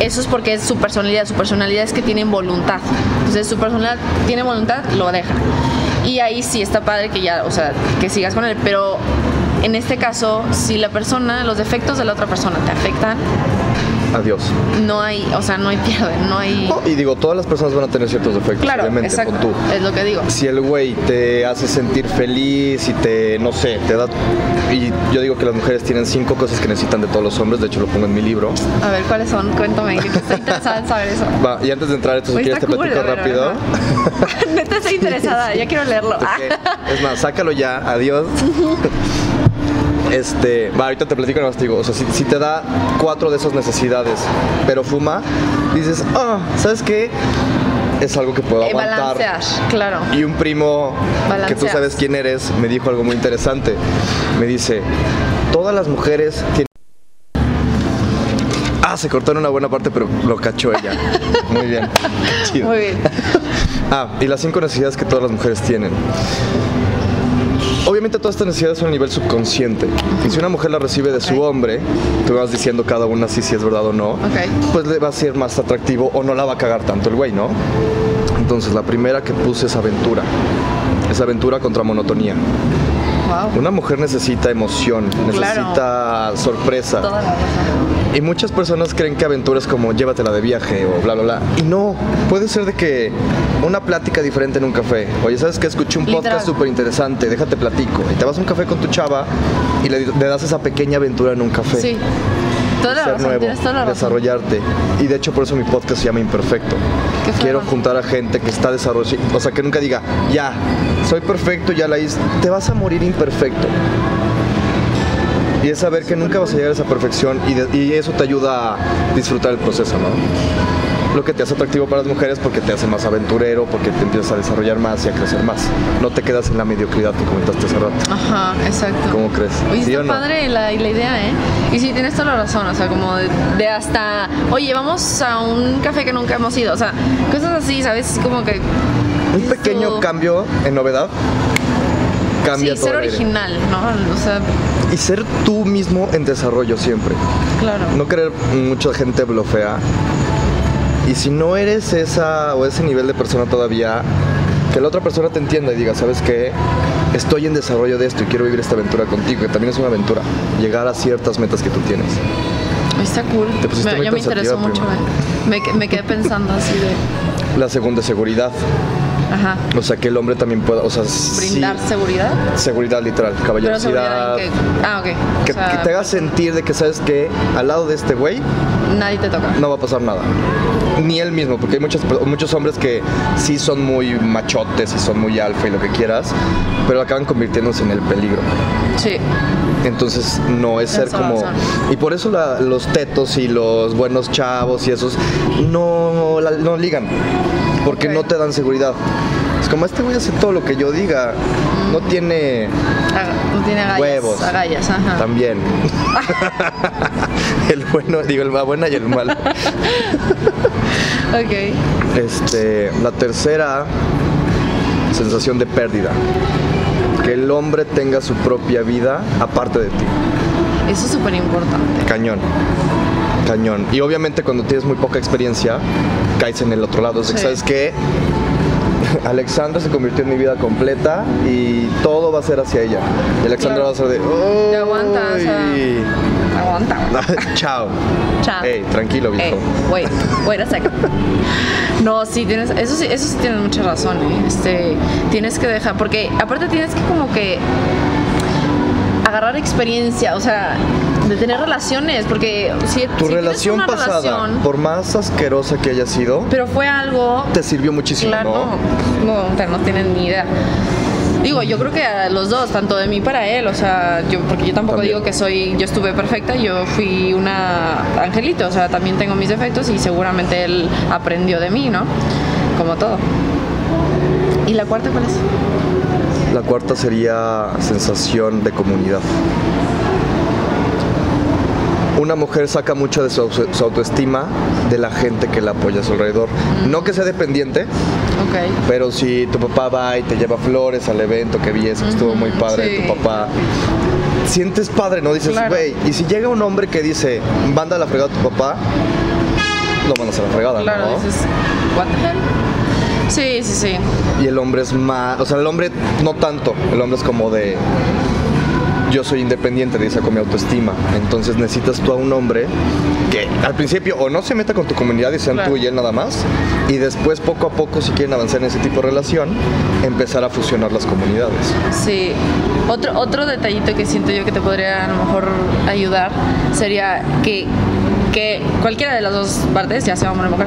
eso es porque es su personalidad. Su personalidad es que tienen voluntad. Entonces su personalidad tiene voluntad, lo deja. Y ahí sí está padre que ya, o sea, que sigas con él. Pero en este caso, si la persona, los defectos de la otra persona te afectan, Adiós. no hay, o sea, no hay pierde, no hay... No, y digo, todas las personas van a tener ciertos defectos, Claro, obviamente, exacto, tú. es lo que digo. Si el güey te hace sentir feliz y te, no sé, te da... Y yo digo que las mujeres tienen cinco cosas que necesitan de todos los hombres, de hecho lo pongo en mi libro. A ver, ¿cuáles son? Cuéntame, yo estoy interesada en saber eso. Va, y antes de entrar esto, si quieres te cool, platico ver, rápido. Neta estoy interesada, ya quiero leerlo. Es más, sácalo ya, adiós. Este, va, ahorita te platico más digo, o sea, si, si te da cuatro de esas necesidades, pero fuma, dices, ah, ¿sabes qué? Es algo que puedo Eh, aguantar. balancear, claro. Y un primo que tú sabes quién eres me dijo algo muy interesante. Me dice, todas las mujeres tienen... Ah, se cortó en una buena parte, pero lo cachó ella. Muy bien. Chido. Muy bien. Ah, y las cinco necesidades que todas las mujeres tienen. Obviamente todas estas necesidades son a nivel subconsciente. Y si una mujer la recibe de su hombre, tú vas diciendo cada una si, si es verdad o no, pues le va a ser más atractivo o no la va a cagar tanto el güey, ¿no? Entonces la primera que puse es aventura. Es aventura contra monotonía. Wow. Una mujer necesita emoción, necesita sorpresa. Toda la razón. Y muchas personas creen que aventura es como llévatela de viaje o bla, bla, bla. Y no, puede ser de que una plática diferente en un café. Oye, ¿sabes que Escuché un Literal. podcast súper interesante, déjate platico. Y te vas a un café con tu chava y le, le das esa pequeña aventura en un café. Sí. Toda la Ser razón, nuevo, toda la razón. desarrollarte. Y de hecho por eso mi podcast se llama Imperfecto. Qué Quiero juntar a gente que está desarrollando, o sea, que nunca diga, ya, soy perfecto, ya la hice. Te vas a morir imperfecto. Y es saber que nunca vas a llegar a esa perfección y, de- y eso te ayuda a disfrutar el proceso, ¿no? Lo que te hace atractivo para las mujeres porque te hace más aventurero, porque te empiezas a desarrollar más y a crecer más. No te quedas en la mediocridad que comentaste hace rato. Ajá, exacto. ¿Cómo crees? Oye, ¿Sí está o no? padre la, la idea, ¿eh? Y sí, tienes toda la razón, o sea, como de, de hasta, oye, vamos a un café que nunca hemos ido, o sea, cosas así, ¿sabes? Como que... Un pequeño cambio en novedad cambia Sí, todo ser original, ¿no? O sea, Y ser tú mismo en desarrollo siempre. claro. No querer mucha gente blofea. Y si no eres esa o ese nivel de persona todavía, que la otra persona te entienda y diga, ¿sabes qué? Estoy en desarrollo de esto y quiero vivir esta aventura contigo, que también es una aventura. Llegar a ciertas metas que tú tienes. Está cool. Te pusiste Me- ya me interesó mucho. ¿eh? Me, me quedé pensando así de... La segunda seguridad. Ajá. O sea, que el hombre también pueda, o sea, Brindar sí, seguridad. seguridad literal, caballerosidad. seguridad en que... Ah, ok. Que, O sea, que te haga sentir de que sabes que al lado de este güey Nadie te toca. no va a pasar nada. Ni él mismo, porque hay muchos, muchos hombres que sí son muy machotes y son muy alfa y lo que quieras, pero acaban convirtiéndose en el peligro. Sí. Entonces no es ser como... Y por eso la- los tetos y los buenos chavos y esos no, la- no ligan, porque no te dan seguridad. Es como este güey hace todo lo que yo diga, no tiene No tiene agallas. Huevos. Agallas, ajá. también. el bueno, digo, el la buena y el malo. Ok. Este, la tercera sensación de pérdida. Que el hombre tenga su propia vida aparte de ti. Eso es súper importante. Cañón. Cañón. Y obviamente cuando tienes muy poca experiencia, caes en el otro lado. O sea, Sí. ¿sabes qué? Alexandra se convirtió en mi vida completa y todo va a ser hacia ella. Y Alexandra Claro. va a ser de... Te aguanta, o. Aguanta. Chao. Chao. Ey, tranquilo, viejo. Ey, wait, wait a second. No, sí, tienes, eso sí, eso sí tienes mucha razón, ¿eh? Este, tienes que dejar, porque aparte tienes que como que agarrar experiencia, o sea, de tener relaciones, porque si Tu si relación una pasada, relación, por más asquerosa que haya sido, pero fue algo te sirvió muchísimo, Claro, ¿no? no, no, no tienen ni idea. Digo, yo creo que a los dos, tanto de mí para él, o sea, yo porque yo tampoco También. digo que soy, yo estuve perfecta, yo fui una angelito, o sea, también tengo mis defectos y seguramente él aprendió de mí, ¿no? Como todo. ¿Y la cuarta cuál es? La cuarta sería sensación de comunidad. Una mujer saca mucho de su, su autoestima de la gente que la apoya a su alrededor. No que sea dependiente, pero si tu papá va y te lleva flores al evento que vi eso, estuvo muy padre, sí. tu papá. Sientes padre, ¿no? Dices, Claro. güey, y si llega un hombre que dice, manda a la fregada a tu papá, lo mandas a la fregada, Claro, ¿no? dices, what the hell? Sí, sí, sí. Y el hombre es más, o sea, el hombre no tanto, el hombre es como de yo soy independiente, dice con mi autoestima. Entonces necesitas tú a un hombre que al principio o no se meta con tu comunidad y sean Claro. tú y él nada más, y después poco a poco si quieren avanzar en ese tipo de relación, empezar a fusionar las comunidades. Sí. Otro, otro detallito que siento yo que te podría a lo mejor ayudar sería que, que cualquiera de las dos partes, ya sea hombre o mujer,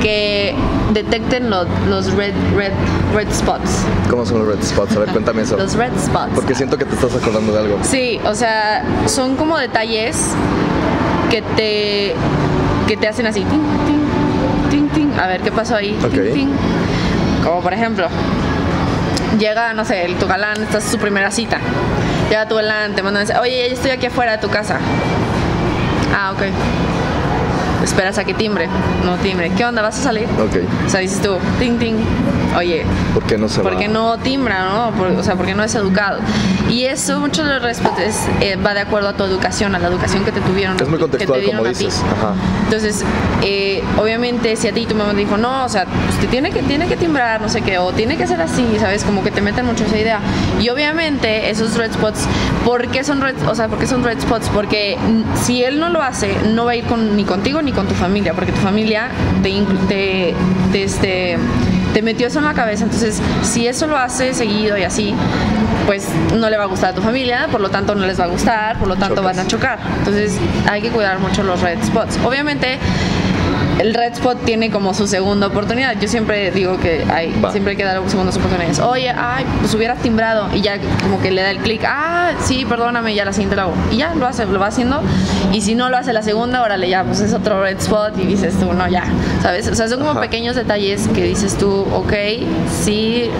que detecten lo- los red, red, red spots. ¿Cómo son los red spots? A ver, cuéntame eso. Los red spots. Porque siento que te estás acordando de algo. Sí, o sea, son como detalles que te que te hacen así, ting, ting, ting, ting. A ver qué pasó ahí. ting, Ok. ting. Como por ejemplo, llega, no sé, el- tu galán, esta es su primera cita. Llega tu galán, te manda mensaje, oye, ya estoy aquí afuera de tu casa. Ah, ok. Esperas a que timbre. No timbre. ¿Qué onda? ¿Vas a salir? Ok. O sea, dices tú, ting, ting. Oye, ¿Por qué no se va? porque no timbra, ¿no? Por- o sea, porque no es educado. Y eso, mucho de los respetos eh, va de acuerdo a tu educación, a la educación que te tuvieron. Es muy que te contextual, como dices. Ajá. Entonces, eh, obviamente, si a ti tu mamá te dijo, no, o sea, pues te tiene que, tiene que timbrar, no sé qué, o tiene que ser así, ¿sabes? Como que te meten mucho esa idea. Y obviamente, esos red spots, ¿por qué son red, o sea, ¿por qué son red spots? Porque si él no lo hace, no va a ir con, ni contigo ni con tu familia, porque tu familia te, te, este, te metió eso en la cabeza. Entonces, si eso lo hace seguido y así, pues no le va a gustar a tu familia, por lo tanto no les va a gustar, por lo tanto Chocas. van a chocar. Entonces hay que cuidar mucho los red spots. Obviamente el red spot tiene como su segunda oportunidad. Yo siempre digo que hay, Va. siempre hay que dar segundas oportunidades. Oye, ay, pues hubiera timbrado y ya como que le da el clic. Ah, sí, perdóname, ya la siguiente lo hago. Y ya lo hace, lo va haciendo. Y si no lo hace la segunda, órale, ya, pues es otro red spot y dices tú, no, ya, ¿sabes? O sea, son como Ajá. pequeños detalles que dices tú, ok, sí,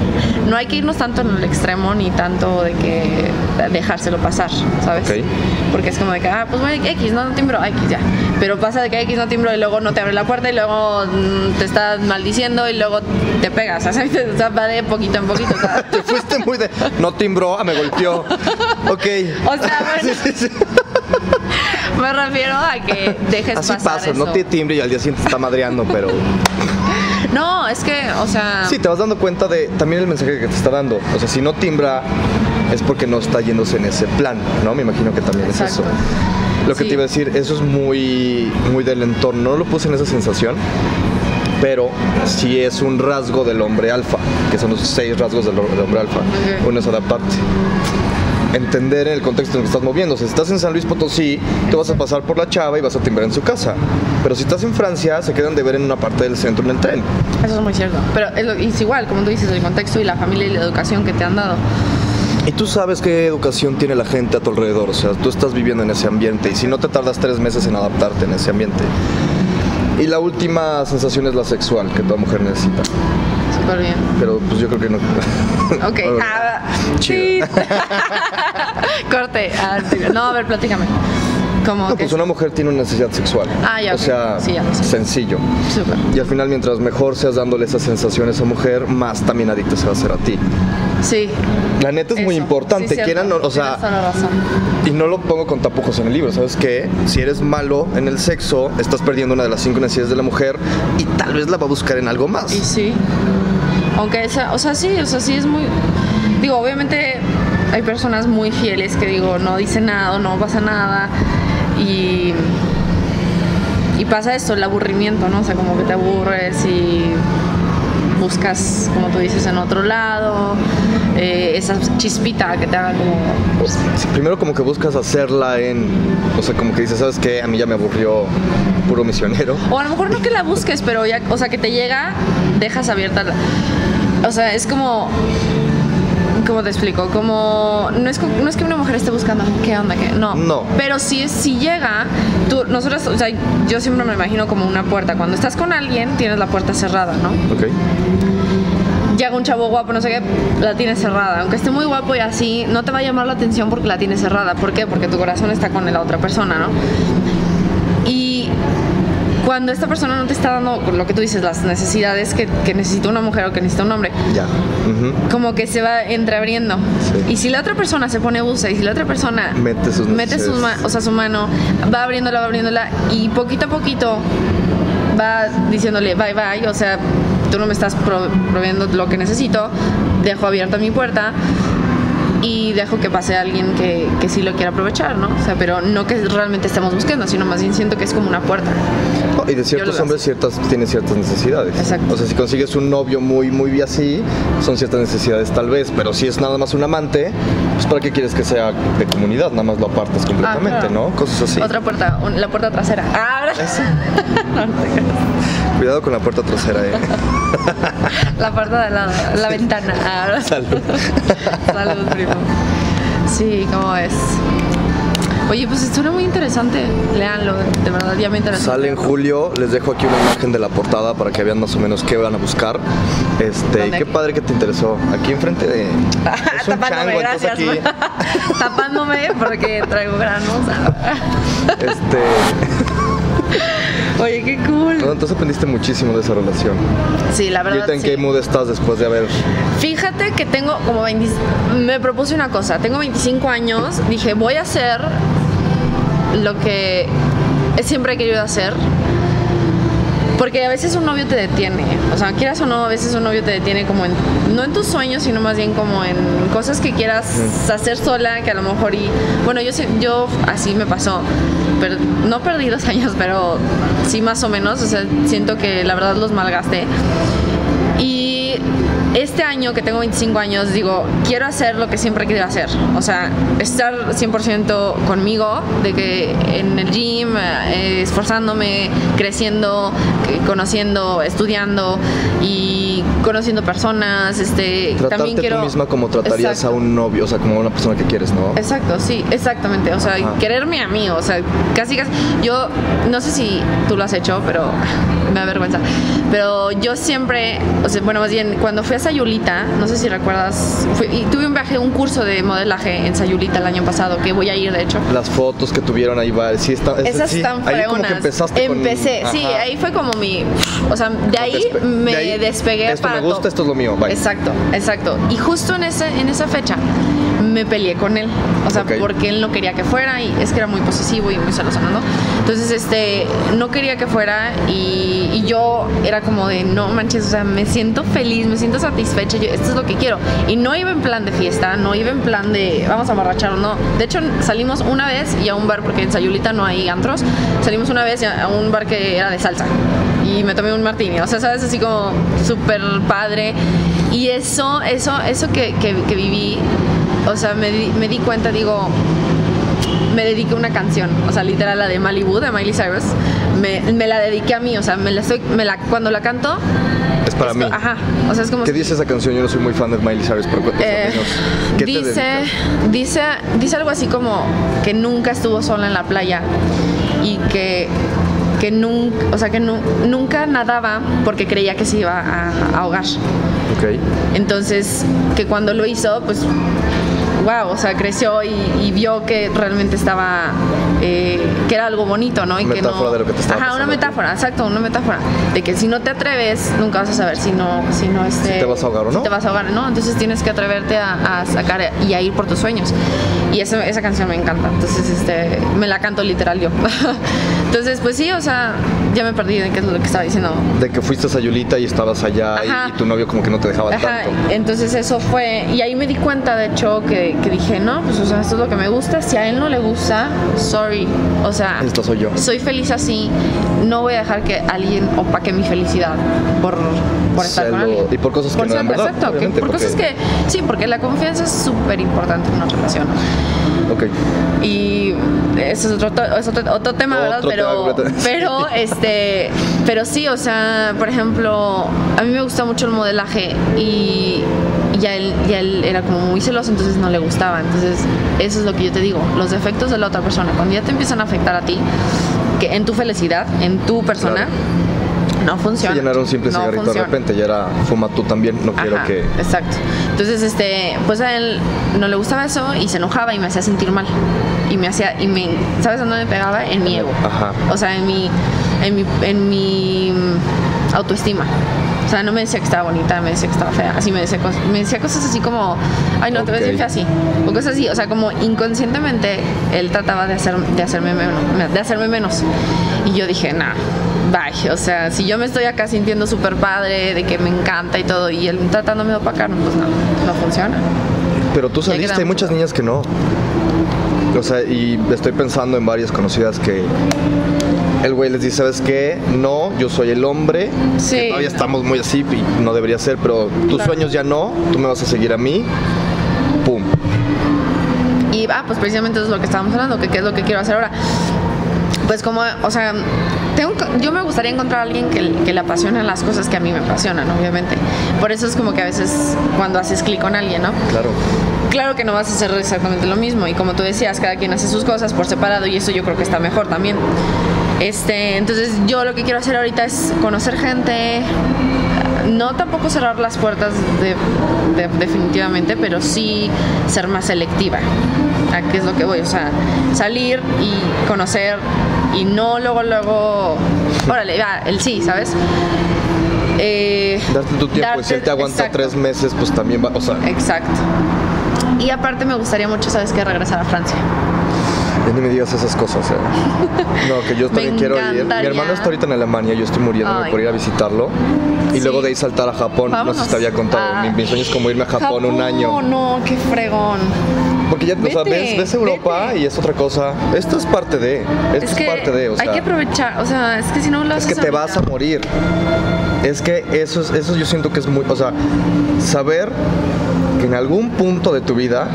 no hay que irnos tanto en el extremo ni tanto de que dejárselo pasar, ¿sabes? Ok. Porque es como de que, ah, pues bueno, X, no, no timbro, X ya. Pero pasa de que X no timbro y luego no te abre la puerta y luego mm, te estás maldiciendo y luego te pegas. O sea, va de poquito en poquito. Te fuiste muy de. No timbró, ah, me golpeó. Ok. O sea, bueno, Sí, sí, sí. me refiero a que dejes Así pasar pasa, eso. no tiene timbre y al día siguiente está madreando, pero. No, es que, o sea, Sí, te vas dando cuenta de también el mensaje que te está dando. O sea, si no timbra es porque no está yéndose en ese plan, ¿no? Me imagino que también es Exacto. eso. Lo que Sí. te iba a decir, eso es muy, muy del entorno. No lo puse en esa sensación, pero sí es un rasgo del hombre alfa, que son los seis rasgos del, del hombre alfa. Ok. Uno es adaptarte. Entender en el contexto en el que estás moviendo. Si estás en San Luis Potosí, tú vas a pasar por la chava y vas a timbrar en su casa. Pero si estás en Francia, se quedan de ver en una parte del centro en el tren. eso es muy cierto. Pero es igual, como tú dices, el contexto y la familia y la educación que te han dado. Y tú sabes qué educación tiene la gente a tu alrededor, o sea, tú estás viviendo en ese ambiente y si no te tardas tres meses en adaptarte en ese ambiente. Y la última sensación es la sexual que toda mujer necesita, Súper bien. pero pues yo creo que no. Ok. Ah, chido. sí. Corte. Ah, no, a ver, platícame. ¿Cómo No, pues una mujer tiene una necesidad sexual. Ah, ya, O ok. sea, Sí, ya sencillo. Súper. Y al final, mientras mejor seas dándole esa sensación a esa mujer, más también adicta se va a hacer a ti. Sí. La neta es muy importante. Sí. Quieran, o- o sea, razón. Y no lo pongo con tapujos en el libro, ¿sabes qué? Si eres malo en el sexo, estás perdiendo una de las cinco necesidades de la mujer y tal vez la va a buscar en algo más. Y sí. Aunque esa, o sea, sí, o sea, sí es muy. Digo, obviamente hay personas muy fieles que digo, no dicen nada, no pasa nada. Y. Y pasa esto, el aburrimiento, ¿no? O sea, como que te aburres y. buscas, como tú dices, en otro lado, eh, esa chispita que te haga como... Pues, sí, primero como que buscas hacerla en, o sea, como que dices, ¿sabes qué? A mí ya me aburrió puro misionero. O a lo mejor no que la busques, pero ya, o sea, que te llega, dejas abierta la... O sea, es como... ¿Cómo te explico? Como no es, no es que una mujer esté buscando qué onda, qué no. No. Pero si es, si llega, tú, nosotros, o sea, yo siempre me imagino como una puerta. Cuando estás con alguien, tienes la puerta cerrada, ¿no? Ok. llega un chavo guapo, no sé qué, la tiene cerrada. Aunque esté muy guapo y así, no te va a llamar la atención porque la tiene cerrada. ¿Por qué? Porque tu corazón está con la otra persona, ¿no? Cuando esta persona no te está dando lo que tú dices, las necesidades que, que necesita una mujer o que necesita un hombre, Ya. Ujú. como que se va entreabriendo. Sí. Y si la otra persona se pone busa y si la otra persona Mete sus mete necesidades. o sea, su mano, va abriéndola, va abriéndola y poquito a poquito va diciéndole bye bye, o sea, tú no me estás pro- proveyendo lo que necesito, dejo abierta mi puerta y dejo que pase alguien que, que sí lo quiera aprovechar, ¿no? O sea, pero no que realmente estemos buscando, sino más bien siento que es como una puerta. No, y de ciertos hombres ciertas tienen ciertas necesidades. Exacto. O sea, si consigues un novio muy muy así, son ciertas necesidades tal vez, pero si es nada más un amante, pues para qué quieres que sea de comunidad, nada más lo apartas completamente, Ah, claro. ¿no? Cosas así. Otra puerta, la puerta trasera. Ah, ahora No, no. Cuidado con la puerta trasera, eh. La puerta de lado, la ventana. Ah, Salud. Salud, primo. Sí, ¿cómo es? Oye, pues estuvo muy interesante. Leanlo, de verdad, ya me interesó. Sale en julio, les dejo aquí una imagen de la portada para que vean más o menos qué van a buscar. Este, qué padre que te interesó. Aquí enfrente de. Es un Tapándome, chango, gracias. aquí. Tapándome porque traigo granos. Este. Oye, qué cool. entonces aprendiste muchísimo de esa relación. Sí, la ¿Y verdad. ahorita en sí. qué mood estás después de haber Fíjate que tengo como 20, me propuse una cosa, tengo 25 años, dije voy a hacer lo que siempre he querido hacer, porque a veces un novio te detiene, o sea, quieras o no, a veces un novio te detiene como en, no en tus sueños, sino más bien como en cosas que quieras hacer sola, que a lo mejor y, bueno, yo, sé- yo así me pasó, no perdí dos años, pero sí más o menos, o sea, siento que la verdad los malgasté. Y este año que tengo 25 años, digo, quiero hacer lo que siempre querido hacer. O sea, estar 100% conmigo, de que en el gym, eh, esforzándome, creciendo, conociendo, estudiando y conociendo personas. Este, tratarte también tú quiero. misma como tratarías Exacto. a un novio, o sea, como a una persona que quieres, ¿no? Exacto, sí, exactamente. O sea, Ajá. quererme a mí, o sea, casi casi. Yo no sé si tú lo has hecho, pero me da vergüenza. Pero yo siempre, o sea, bueno, más bien, cuando fui a Sayulita, no sé si recuerdas, fui- y tuve un viaje, un curso de modelaje en Sayulita el año pasado, que voy a ir de hecho. Las fotos que tuvieron ahí, va, sí, está, es- Esas sí, están ahí como que empezaste con- Empecé, sí, Ajá. ahí fue como mi. O sea, de ahí Despe- me de ahí, despegué Esto para me gusta, todo. esto es lo mío, bye. Exacto, exacto. Y justo en, ese, en esa fecha me peleé con él. O sea, porque él no quería que fuera y es que era muy posesivo y muy celoso, ¿no? Entonces, este, no quería que fuera y, y yo era como de, no manches, o sea, me siento feliz, me siento satisfecha, yo, esto es lo que quiero. Y no iba en plan de fiesta, no iba en plan de, vamos a emborracharnos, no. De hecho, salimos una vez y a un bar, porque en Sayulita no hay antros, salimos una vez a un bar que era de salsa y me tomé un martini, o sea, sabes, así como súper padre. Y eso, eso, eso que, que- que viví, o sea, me di, me di cuenta, digo, me dediqué a una canción, o sea, literal la de Malibu, de Miley Cyrus, me, me la dediqué a mí, o sea, me la estoy, me la, cuando la canto, Es para es mí. ajá, o sea, es como ¿Qué dice esa canción? Yo no soy muy fan de Miley Cyrus, pero cuéntanos eh, al menos, ¿qué te dice, dice, dice algo así como que nunca estuvo sola en la playa y que, que nunca, o sea, que nu- nunca nadaba porque creía que se iba a, a ahogar. Entonces, que cuando lo hizo, pues, wow, o sea, creció y, y vio que realmente estaba, eh, que era algo bonito, ¿no? Y que Metáfora no, de lo que te estaba Ajá, una metáfora, exacto, una metáfora. De que si no te atreves, nunca vas a saber si no, si no, este, Si te vas a ahogar o si no. te vas a ahogar, ¿no? Entonces tienes que atreverte a, a sacar y a ir por tus sueños. Y eso, esa canción me encanta. Entonces, este, me la canto literal yo. Entonces, pues sí, o sea, ya me perdí de qué es lo que estaba diciendo. De que fuiste a Sayulita y estabas allá Ajá. y, tu novio como que no te dejaba Ajá, tanto. entonces eso fue, y ahí me di cuenta de hecho que, que dije, no, pues o sea, esto es lo que me gusta, si a él no le gusta, sorry, o sea, sea, Esta soy yo. soy feliz así, no voy a dejar que alguien opaque mi felicidad por, por estar con Celo- alguien. y por cosas que no eran verdad, Exacto, que- por cosas porque- que, sí, porque la confianza es súper importante en una relación. Ok. Y eso es otro, es otro, otro tema, ¿verdad? Otro Pero, tema pero, este, pero sí, o sea, por ejemplo, a mí me gusta mucho el modelaje y ya él, ya él era como muy celoso, entonces no le gustaba. Entonces, eso es lo que yo te digo, los defectos de la otra persona, cuando ya te empiezan a afectar a ti, que en tu felicidad, en tu persona, no Sí, funciona. no era un simple No cigarrito de repente, ya era fuma tú también, no quiero Ajá, que... Exacto. Entonces, este, pues a él no le gustaba eso y se enojaba y me hacía sentir mal. Y me hacía, y me, ¿sabes dónde me pegaba? En mi ego. Ajá. O sea, en mi, en mi, en mi mm, autoestima. O sea, no me decía que estaba bonita, me decía que estaba fea. Así me decía, cos- me decía cosas así como, ay, no, te ves bien fea así. O cosas así. O sea, como inconscientemente él trataba de, hacer, de, hacerme, menos, de hacerme menos. Y yo dije, nah, bye. O sea, si yo me estoy acá sintiendo súper padre, de que me encanta y todo, y él tratándome de opacar, pues no, no funciona. Pero tú saliste, hay muchas niñas que no. O sea, y estoy pensando en varias conocidas que el güey les dice, ¿sabes qué? No, yo soy el hombre. Sí. que todavía estamos muy así y no debería ser, pero tus Claro. sueños ya no, tú me vas a seguir a mí. Pum. Y, ah, pues precisamente eso es lo que estábamos hablando, que qué es lo que quiero hacer ahora. Pues como, o sea, tengo, yo me gustaría encontrar a alguien que, que le apasionen las cosas que a mí me apasionan, obviamente. Por eso es como que a veces cuando haces clic con alguien, ¿no? Claro. Claro que no vas a hacer exactamente lo mismo y como tú decías, cada quien hace sus cosas por separado y eso yo creo que está mejor también. Este, entonces yo lo que quiero hacer ahorita es conocer gente, no tampoco cerrar las puertas de- de- definitivamente, pero sí ser más selectiva. ¿A qué es lo que voy? O sea, salir y conocer y no luego, luego, órale, va, el sí, ¿sabes? Eh, Darte tu tiempo y si él te aguanta exacto. tres meses, pues también va, o sea, Exacto. Y aparte me gustaría mucho, ¿sabes qué? Regresar a Francia. Ya ni me digas esas cosas, eh. No, que yo también quiero ir. Mi hermano está ahorita en Alemania, yo estoy muriéndome Ay. por ir a visitarlo. Y Sí. luego de ahí saltar a Japón, no sé Vámonos. si te había contado. Ah. Mi, mi sueño es como irme a Japón, un año. No, qué fregón. Porque ya, o sea, Vete, ves, ves Europa vete. y es otra cosa. Esto es parte de. Esto es, es parte de. O sea, hay que aprovechar, o sea, es que si no lo es haces que te vas a morir. Es que eso, es- eso yo siento que es muy. O sea, saber que en algún punto de tu vida,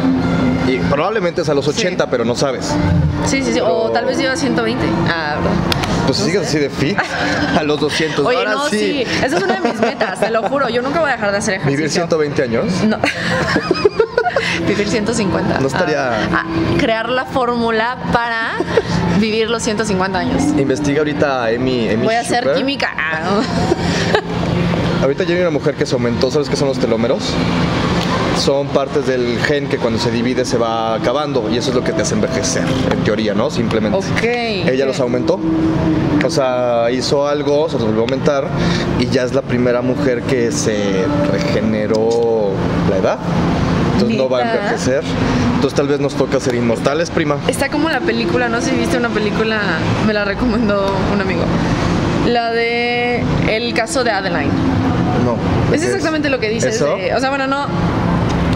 y probablemente es a los 80, pero no sabes. Sí, sí, sí, o tal vez lleva 120. Ah. Pues si No sigues sé. así de fit a los 200. Oye, Ahora no, sí. sí. Esa es una de mis metas, te lo juro. Yo nunca voy a dejar de hacer ejercicio. Vivir 120 años. No. vivir 150. No estaría- Ah, ah, crear la fórmula para vivir los 150 años. Investiga ahorita a Emi. Emi Voy a hacer química. Ah, no. Ahorita ya hay una mujer que se aumentó. ¿Sabes qué son los telómeros? Son partes del gen que cuando se divide se va acabando y eso es lo que te hace envejecer, en teoría, ¿no? Simplemente. Ok, Ella los aumentó. O sea, hizo algo, se los volvió a aumentar y ya es la primera mujer que se regeneró la edad. Entonces no va a envejecer. Entonces tal vez nos toca ser inmortales, prima. Está como la película, no sé si viste una película, me la recomendó un amigo. La de El caso de Adeline. No. Es exactamente lo que de- o sea, bueno, no.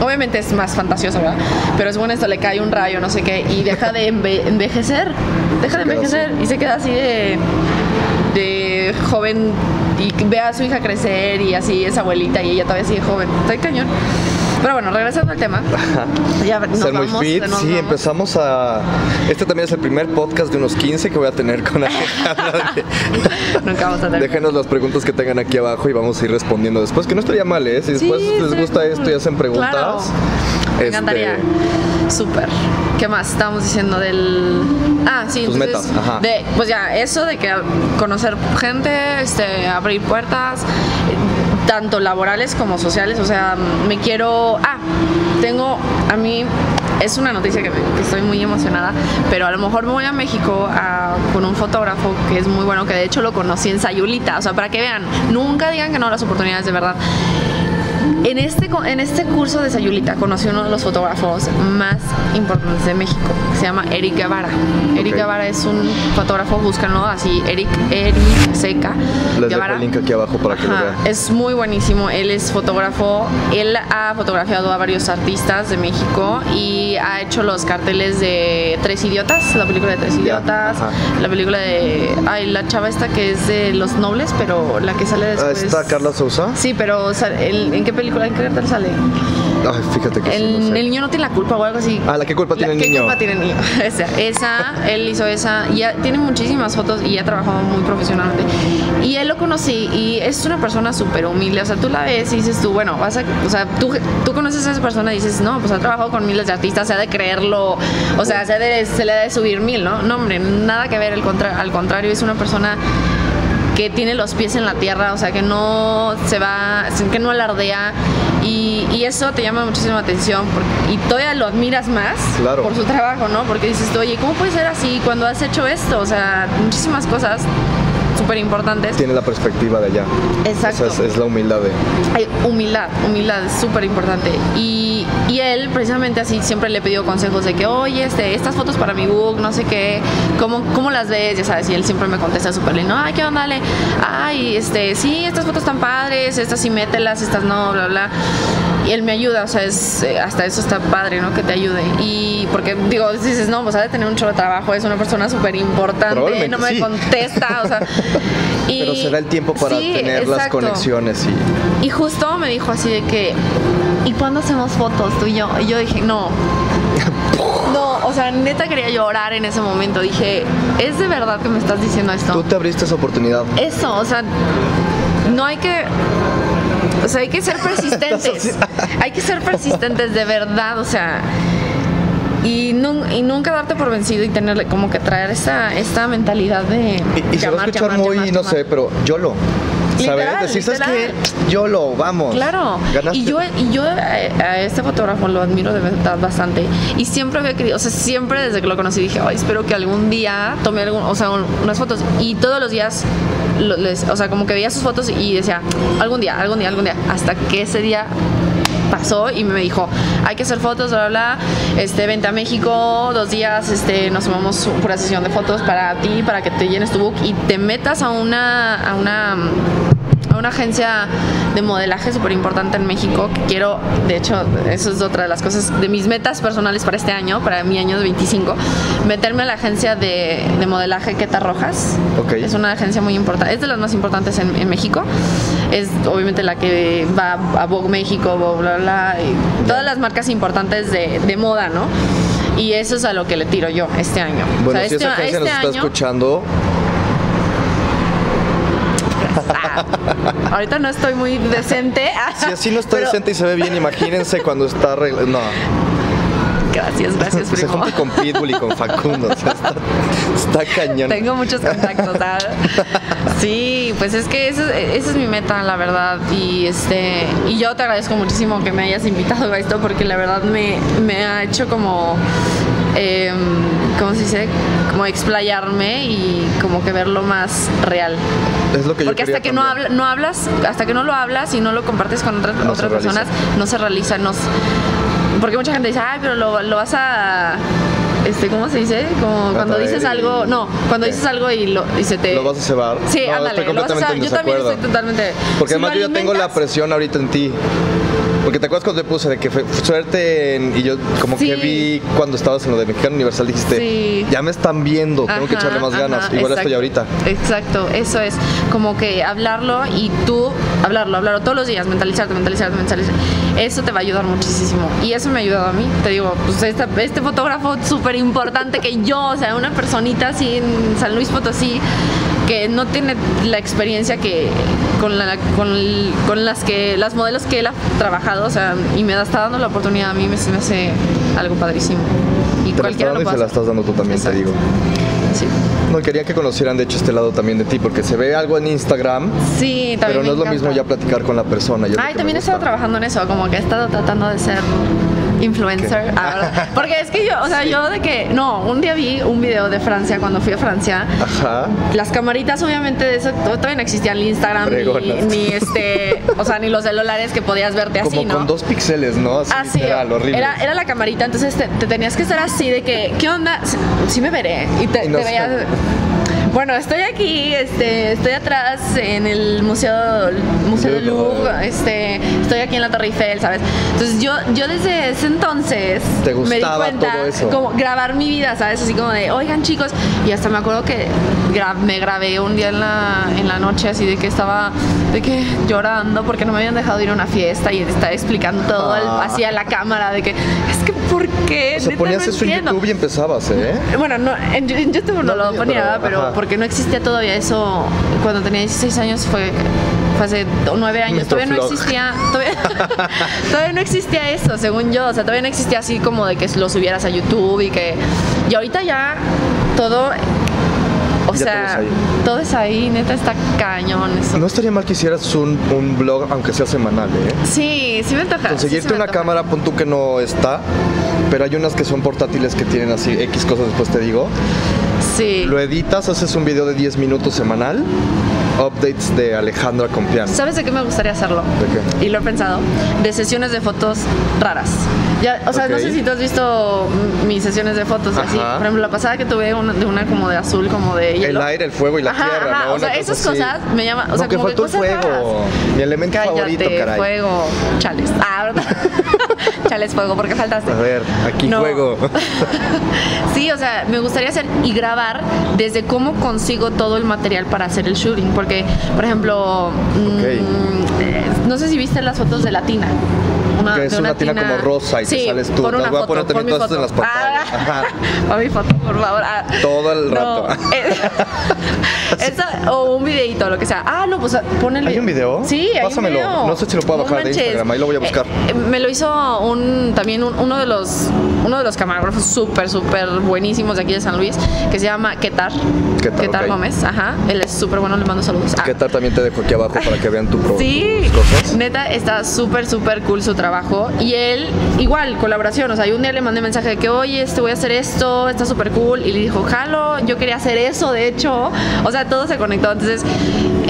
Obviamente es más fantasioso, ¿verdad? Pero es bueno esto, le cae un rayo, no sé qué, y deja de enve- envejecer. Deja de envejecer y se queda así de, de joven y ve a su hija crecer y así es abuelita y ella todavía sigue joven. Está cañón. Pero bueno, regresando al tema. Ya nos Ser muy vamos, fit, nos sí, vamos. empezamos a... Este también es el primer podcast de unos 15 que voy a tener con Alejandra. Nunca vamos a tener. Déjenos las preguntas que tengan aquí abajo y vamos a ir respondiendo después, que no estaría mal, ¿eh? Si después Sí, les gusta esto y hacen preguntas. Claro. Me este, encantaría. Súper. ¿Qué más? Estábamos diciendo del. Ah, sí, Tus entonces, metas, ajá. De, pues ya, eso de que conocer gente, este, abrir puertas, tanto laborales como sociales. O sea, me quiero. Ah, tengo. A mí. Es una noticia que, que estoy muy emocionada, pero a lo mejor me voy a México a- con un fotógrafo que es muy bueno, que de hecho lo conocí en Sayulita. O sea, para que vean, nunca digan que no las oportunidades de verdad en este, en este curso de Sayulita conocí uno de los fotógrafos más importantes de México, que se llama Eric Guevara. Eric Ok. Guevara es un fotógrafo, búscanlo así, Eric, Eric Seca Les dejo Guevara. el link aquí abajo para que lo Ajá, vean. Es muy buenísimo. Él es fotógrafo. Él ha fotografiado a varios artistas de México y ha hecho los carteles de Tres Idiotas, la película de Tres Idiotas, la película de. Ay, la chava esta que es de Los Nobles, pero la que sale Ah, después. ¿Está Carla Sousa? Sí, pero sale- el- ¿en qué película, en qué cartel sale? Ay, fíjate que sí, El, no sé. el niño no tiene la culpa o algo así. Ah, ¿la qué culpa tiene el ¿Qué niño? culpa tiene el niño? Esa, esa, él hizo esa, y ya tiene muchísimas fotos y ha trabajado muy profesionalmente. Y él lo conocí y es una persona súper humilde, o sea, tú la ves y dices tú, bueno, vas a, o sea, tú, tú conoces a esa persona y dices, no, pues ha trabajado con miles de artistas, se ha de creerlo, o sea, se, de- se le ha de subir mil, ¿no? No, hombre, nada que ver, el contra- al contrario, es una persona que tiene los pies en la tierra, o sea, que no se va, que no alardea y, y eso te llama muchísimo la atención porque- y todavía lo admiras más Claro. por su trabajo, ¿no? Porque dices, oye, ¿cómo puede ser así cuando has hecho esto? O sea, muchísimas cosas súper importantes. Tiene la perspectiva de allá. Exacto. O sea, es, es la humildad de. Hay humildad, humildad es súper importante. Y, y él precisamente así siempre le pidió consejos de que, oye, este, estas fotos para mi book, no sé qué, ¿cómo, cómo las ves? Ya sabes, y él siempre me contesta súper lindo, ay, ¿qué onda? Ay, este, sí, estas fotos están padres, estas sí mételas, estas no, bla, bla. Y él me ayuda, o sea, es, eh, hasta eso está padre, ¿no? Que te ayude. Y porque, digo, dices, no, pues ha de tener un chorro de trabajo, es una persona súper importante, no me sí. contesta, o sea. y- Pero se da el tiempo para Sí, tener las conexiones y. Y justo me dijo así de que, ¿y cuándo hacemos fotos tú y yo? Y yo dije, no. No, o sea, neta quería llorar en ese momento. Dije, ¿es de verdad que me estás diciendo Tú esto? te abriste esa oportunidad. Eso, o sea, no hay que... O sea, hay que ser persistentes. hay que ser persistentes de verdad, o sea... Y, nun- y nunca darte por vencido y tenerle como que traer esta, esta mentalidad de... Y, y se va a escuchar llamar, muy, llamar, no sé, pero YOLO. ¿Sabes? Literal, Decir, ¿sabes qué? literal. YOLO, vamos. Claro. Ganaste. Y yo, y yo a, a este fotógrafo lo admiro de verdad bastante. Y siempre había querido, o sea, siempre desde que lo conocí dije, ay, espero que algún día tome algún, o sea, un- unas fotos. Y todos los días, lo- les- o sea, como que veía sus fotos y decía, algún día, algún día, algún día. Hasta que ese día pasó y me dijo, hay que hacer fotos, bla, bla, bla. este, vente a México, dos días, este, nos tomamos una sesión de fotos para ti, para que te llenes tu book y te metas a una, a una, a una agencia de modelaje súper importante en México, que quiero, de hecho, eso es otra de las cosas, de mis metas personales para este año, para mi año de 25, meterme a la agencia de, de modelaje Queta Rojas. Ok. Es una agencia muy importante, es de las más importantes en, en México. Es obviamente la que va a Vogue México, bla, bla, bla, y todas las marcas importantes de, de moda, ¿no? Y eso es a lo que le tiro yo este año. Bueno, O sea, si este, esa agencia nos este está año- escuchando, Ah, ahorita no estoy muy decente. si así no está pero- decente y se ve bien, imagínense cuando está arreglado. No, Gracias, gracias, se primo. junta con Pitbull y con Facundo. o sea, está, está cañón. Tengo muchos contactos. ¿sabes? Sí, pues es que esa es, esa es mi meta, la verdad. Y este y yo te agradezco muchísimo que me hayas invitado a esto porque la verdad me, me ha hecho como em, ¿cómo se dice? Como explayarme y como que verlo más real. Es lo que yo Porque hasta quería que no, habla- no hablas, hasta que no lo hablas y no lo compartes con otras, No otras personas, no se realiza. No, porque mucha gente dice, ay, pero lo, lo vas a. Este, ¿Cómo se dice? Como cuando dices algo. No, cuando dices algo y, lo, y se te. ¿Lo vas a cebar? Sí, No, ándale, lo vas a cebar. Yo también estoy totalmente. Porque si además yo ya tengo la presión ahorita en ti. Porque te acuerdas cuando te puse de que fue suerte en- y yo como que vi cuando estabas en lo de Mexicano Universal dijiste, Sí. ya me están viendo, tengo que echarle más ajá, ganas. Igual estoy ahorita. Exacto, eso es. Como que hablarlo y tú hablarlo, hablarlo todos los días, mentalizarte, mentalizarte, mentalizarte. Eso te va a ayudar muchísimo. Y eso me ha ayudado a mí. Te digo, pues esta- este fotógrafo súper importante que yo, o sea, una personita así en San Luis Potosí que no tiene la experiencia que con, la, con, el- con las que las modelos que él ha trabajado, o sea, y me está dando la oportunidad a mí, me, hace algo padrísimo. Y Te cualquiera lo y se la estás dando tú también, Exacto. te digo. Sí. No, quería que conocieran de hecho este lado también de ti, porque se ve algo en Instagram, Sí, también pero no es lo mismo ya platicar con la persona. Ay, también he estado trabajando en eso, como que he estado tratando de ser influencer. Ah, porque es que yo, o sea, yo de que, no, un día vi un video de Francia cuando fui a Francia. Ajá. Las camaritas, obviamente, de eso to- todavía no existían el Instagram, ni, ni este, o sea, ni los celulares que podías verte así, Como ¿no? con dos píxeles, ¿no? Así, Así, literal, horrible. era, era la camarita, entonces te, te tenías que estar así de que, ¿qué onda? Sí, sí me veré. Y te, Y no te sé. veías. Bueno, estoy aquí, este, estoy atrás en el Museo, Museo del Louvre. Este, estoy aquí en la Torre Eiffel, ¿sabes? Entonces yo, yo desde ese entonces ¿Te me di cuenta todo eso? como grabar mi vida, ¿sabes? Así como de, oigan chicos, y hasta me acuerdo que gra- me grabé un día en la, en la noche así de que estaba de que llorando porque no me habían dejado ir a una fiesta y estaba explicando todo Ah. así a la cámara de que es que ¿por qué? Neta, ponías no eso en entiendo". YouTube y empezabas, ¿eh? Bueno, no, en, en YouTube no, No, lo pero- ponía, pero, ajá. porque no existía todavía eso. Cuando tenía 16 años fue, hace 9 años. Todavía no existía, todavía, todavía no existía eso, según yo. O sea, todavía no existía así como de que lo subieras a YouTube y que. Y ahorita ya todo. O Ya sea, todo es ahí. neta está cañón eso. No estaría mal que hicieras un, un blog, aunque sea semanal, ¿eh? Sí, sí me sí se Conseguirte me una cámara, pon tú que no está, pero hay unas que son portátiles que tienen así X cosas, después te digo. Sí. Lo editas, haces un video de 10 minutos semanal, updates de Alejandra Compián. ¿Sabes de qué me gustaría hacerlo? ¿De qué? Y lo he pensado. De sesiones de fotos raras. Ya, o sea, no Ok. sé si tú has visto mis sesiones de fotos así. Ajá. Por ejemplo, la pasada que tuve una, de una como de azul, como de El hielo. aire, el fuego y la Ajá, tierra, ajá, ¿no? O sea, cosa esas así. cosas me llaman. O sea, no, que como faltó el cosas fuego. raras. Mi elemento Cállate, favorito, caray. fuego. Chales. Ah, ¿verdad? Chales, fuego, porque faltaste. A ver, aquí No. fuego. Sí, o sea, me gustaría hacer y grabar desde cómo consigo todo el material para hacer el shooting. Porque, por ejemplo, mm, eh, no sé si viste las fotos de Latina. Una, Que es de una tina como rosa y te sí, sales tú. Las una voy a poner también todas en las pantallas. Ah, pon mi foto, por favor. Ah. Todo el No, rato. eh, esa- o un videito, lo que sea. Ah, no, pues pon el ¿Hay un video? Sí, hay Pásamelo. un video. No sé si lo puedo bajar de manches. Instagram, ahí lo voy a buscar. Eh, eh, me lo hizo un también un- uno de los uno de los camarógrafos súper súper buenísimos de aquí de San Luis que se llama Ketar. Ketar, ok. Gómez, ajá. Él es súper bueno, le mando saludos. Ah. ¿Qué tal? También te dejo aquí abajo para que vean tu pro Sí, tus cosas. neta, está súper, súper cool su trabajo. Y él, igual, colaboración. O sea, yo un día le mandé mensaje de que, oye, este, voy a hacer esto, está súper cool. Y le dijo, jalo, yo quería hacer eso, de hecho. O sea, todo se conectó. Entonces,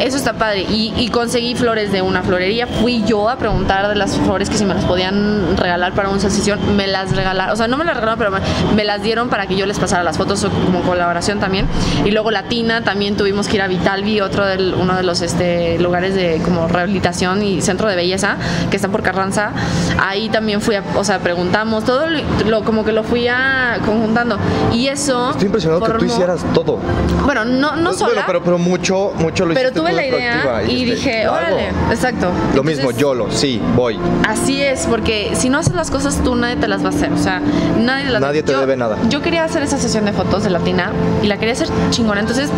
eso está padre. Y, y conseguí flores de una florería. Fui yo a preguntar de las flores que si me las podían regalar para una sesión. Me las regalaron. O sea, no me las regalaron, pero me, me las dieron para que yo les pasara las fotos como colaboración también. Y luego Latina, también tuvimos que ir a Vitalvi, otro del, uno de los este, lugares de como rehabilitación y centro de belleza que está por Carranza. Ahí también fui a, o sea, preguntamos, todo lo, como que lo fui a conjuntando. Y eso. Estoy impresionado que tú formó- hicieras todo. Bueno, no, no. Bueno, pero, pero mucho, mucho lo pero hiciste tuve tú la de idea proactiva y dijiste, dije, órale, exacto. Lo Entonces, mismo, YOLO, sí, voy. Así es, porque si no haces las cosas tú, nadie te las va a hacer. O sea, nadie las Nadie te yo- debe nada. Yo quería hacer esa sesión de fotos de Latina y la quería hacer chingona. Entonces,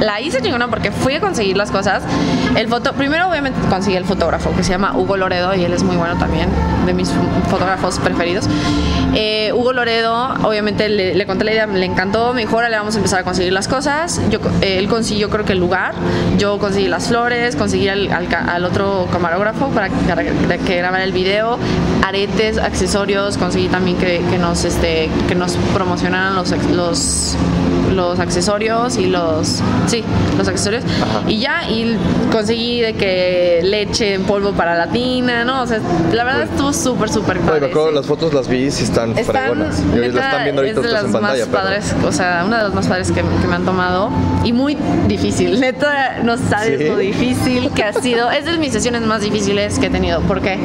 la hice chingona porque fui a conseguir las cosas. El foto, primero obviamente conseguí el fotógrafo que se llama Hugo Loredo y él es muy bueno también, de mis fotógrafos preferidos. Eh, Hugo Loredo, obviamente le, le conté la idea, le encantó, me dijo, le vamos a empezar a conseguir las cosas. Yo, eh, él consiguió creo que el lugar, yo conseguí las flores, conseguí al, al ca- al otro camarógrafo para que, para que- grabara el video, aretes, accesorios, conseguí también que, que nos, este, que nos promocionaran los, los, los accesorios y los, sí, los accesorios. Ajá. Y ya, y conseguí de que leche en polvo para la tina, ¿no? O sea, la verdad estuvo súper, súper padre. me acuerdo, sí. las fotos las vi y sí están, fregonas. Neta, la están viendo ahorita es de las en pantalla. más pero- padres, o sea, una de las más padres que, que me han tomado y muy difícil. Neta, no sabes ¿Sí? lo difícil que ha sido. Es de mis sesiones más difíciles que he tenido porque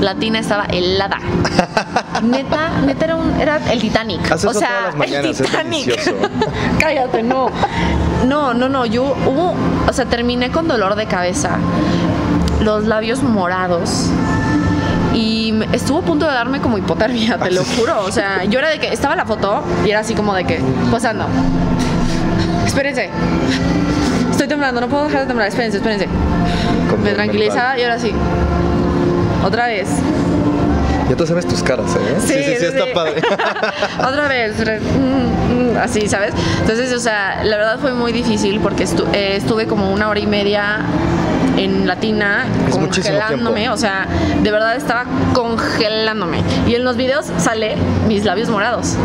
la tina estaba helada. Neta, neta era, un, era el Titanic. O eso sea, todas las mañanas, el es Titanic. delicioso. Cállate, no. No, no, no. Yo hubo, o sea, terminé con dolor de cabeza, los labios morados. Y estuvo a punto de darme como hipotermia, te lo juro. O sea, yo era de que estaba la foto y era así como de que, posando. Espérense. Estoy temblando, no puedo dejar de temblar. Espérense, espérense. Me tranquilizaba y ahora sí. Otra vez. Ya tú sabes tus caras, ¿eh? Sí, sí, sí, está padre. Otra vez, mm, mm, así, ¿sabes? Entonces, o sea, la verdad fue muy difícil porque estu- eh, estuve como una hora y media en Latina Es congelándome, o sea, de verdad estaba congelándome. Y en los videos sale mis labios morados.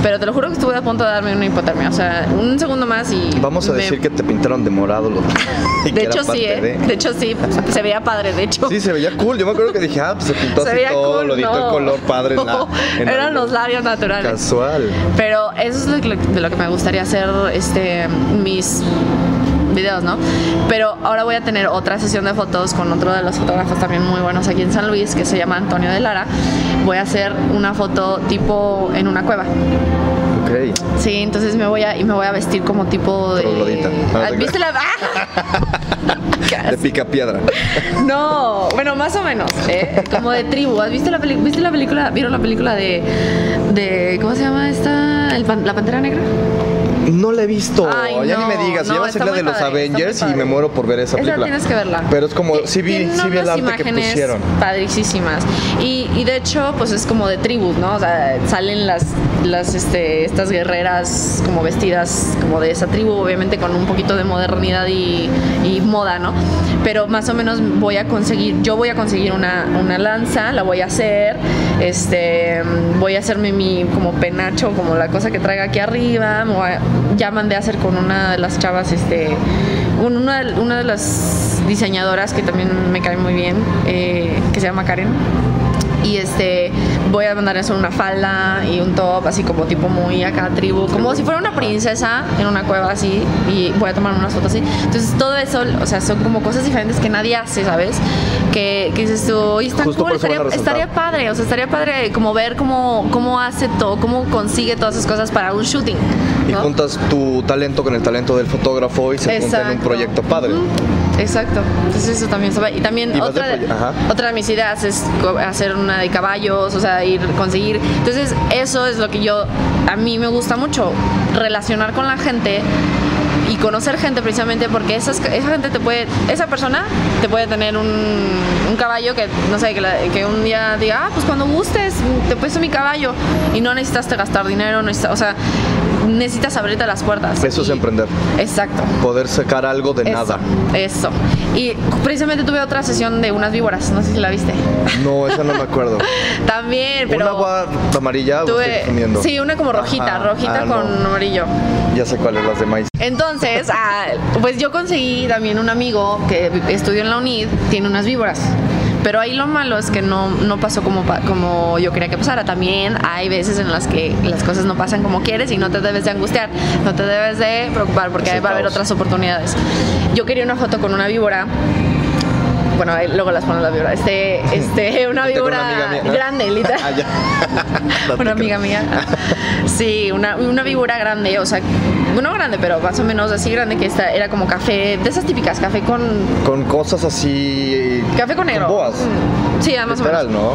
Pero te lo juro que estuve a punto de darme una hipotermia. O sea, un segundo más y. Vamos a me- decir que te pintaron de morado los De hecho, sí, ¿eh? de- De hecho, sí. Se veía padre, de hecho. Sí, se veía cool. Yo me acuerdo que dije, ah, pues se pintó se así veía todo, cool. lo editó no. el color padre en la. En la- eran los labios naturales. Casual. Pero eso es de lo que me gustaría hacer este, mis videos, ¿no? Pero ahora voy a tener otra sesión de fotos con otro de los fotógrafos también muy buenos aquí en San Luis, que se llama Antonio de Lara. Voy a hacer una foto tipo en una cueva. Ok. Sí, entonces me voy a y me voy a vestir como tipo de. Ah, ¿Viste la ¡Ah! De pica piedra. No, bueno, más o menos, ¿eh? como de tribu. ¿Has visto la, peli- ¿Viste la película? ¿Vieron la película de, de ¿cómo se llama esta? El pan- la Pantera Negra. No la he visto. Ay, ya no, ni me digas. no, ya va a ser la de los padre, Avengers y me muero por ver esa Esa película. tienes que verla. Pero es como, sí vi, sí vi el arte que pusieron. Padricísimas. Y, y de hecho, pues es como de tribus, ¿no? O sea, salen las, las este, estas guerreras como vestidas como de esa tribu, obviamente con un poquito de modernidad y, y moda, ¿no? Pero más o menos voy a conseguir, yo voy a conseguir una, una lanza, la voy a hacer, este, voy a hacerme mi como penacho, como la cosa que traiga aquí arriba, ya mandé a hacer con una de las chavas, este, un- una, de- una de las diseñadoras que también me cae muy bien, eh, que se llama Karen. Y este, voy a mandar a hacer una falda y un top, así como tipo muy acá tribu, como si fuera una princesa en una cueva así, y voy a tomar unas fotos así. Entonces, todo eso, o sea, son como cosas diferentes que nadie hace, ¿sabes? Que, que dices tú, oye, está cool, estaría, estaría padre, o sea, estaría padre como ver cómo, cómo hace todo, cómo consigue todas esas cosas para un shooting. Y juntas tu talento con el talento del fotógrafo y se junta en un Exacto. proyecto padre. Exacto. Entonces eso también se va. Y también Y otra de otra de mis ideas es hacer una de caballos, o sea, ir conseguir. Entonces eso es lo que yo a mí me gusta mucho relacionar con la gente y conocer gente precisamente porque esas, esa gente te puede, esa persona te puede tener un, un caballo que, no sé, que, la- que un día diga, ah, pues cuando gustes, te presto mi caballo y no necesitas gastar dinero, no necesitas- o sea, necesitas abrirte las puertas. Eso es Y- emprender. Exacto. Poder sacar algo de Eso, nada. Eso. Y precisamente tuve otra sesión de unas víboras, no sé si la viste. No, esa no me acuerdo. También, pero ¿Una agua amarilla o tuve confundiendo? sí, una como rojita, Ajá. rojita Ah, con no. amarillo. Ya sé cuáles, las de maíz. Entonces, ah, pues yo conseguí también un amigo que estudió en la UNID, tiene unas víboras. Pero ahí lo malo es que no, no pasó como, como yo quería que pasara. También hay veces en las que las cosas no pasan como quieres y no te debes de angustiar, no te debes de preocupar porque el va a haber otras oportunidades. Yo quería una foto con una víbora. Bueno, ahí luego las pones la víbora. Este, este, una víbora una amiga mía, ¿no? grande, literal. Ah. Una amiga mía. Sí, una, una víbora grande, o sea, no grande, pero más o menos así grande que esta era como café, de esas típicas, café con Con cosas así. café con negro. boas. Mm, Sí, más o menos. Literal, ¿no?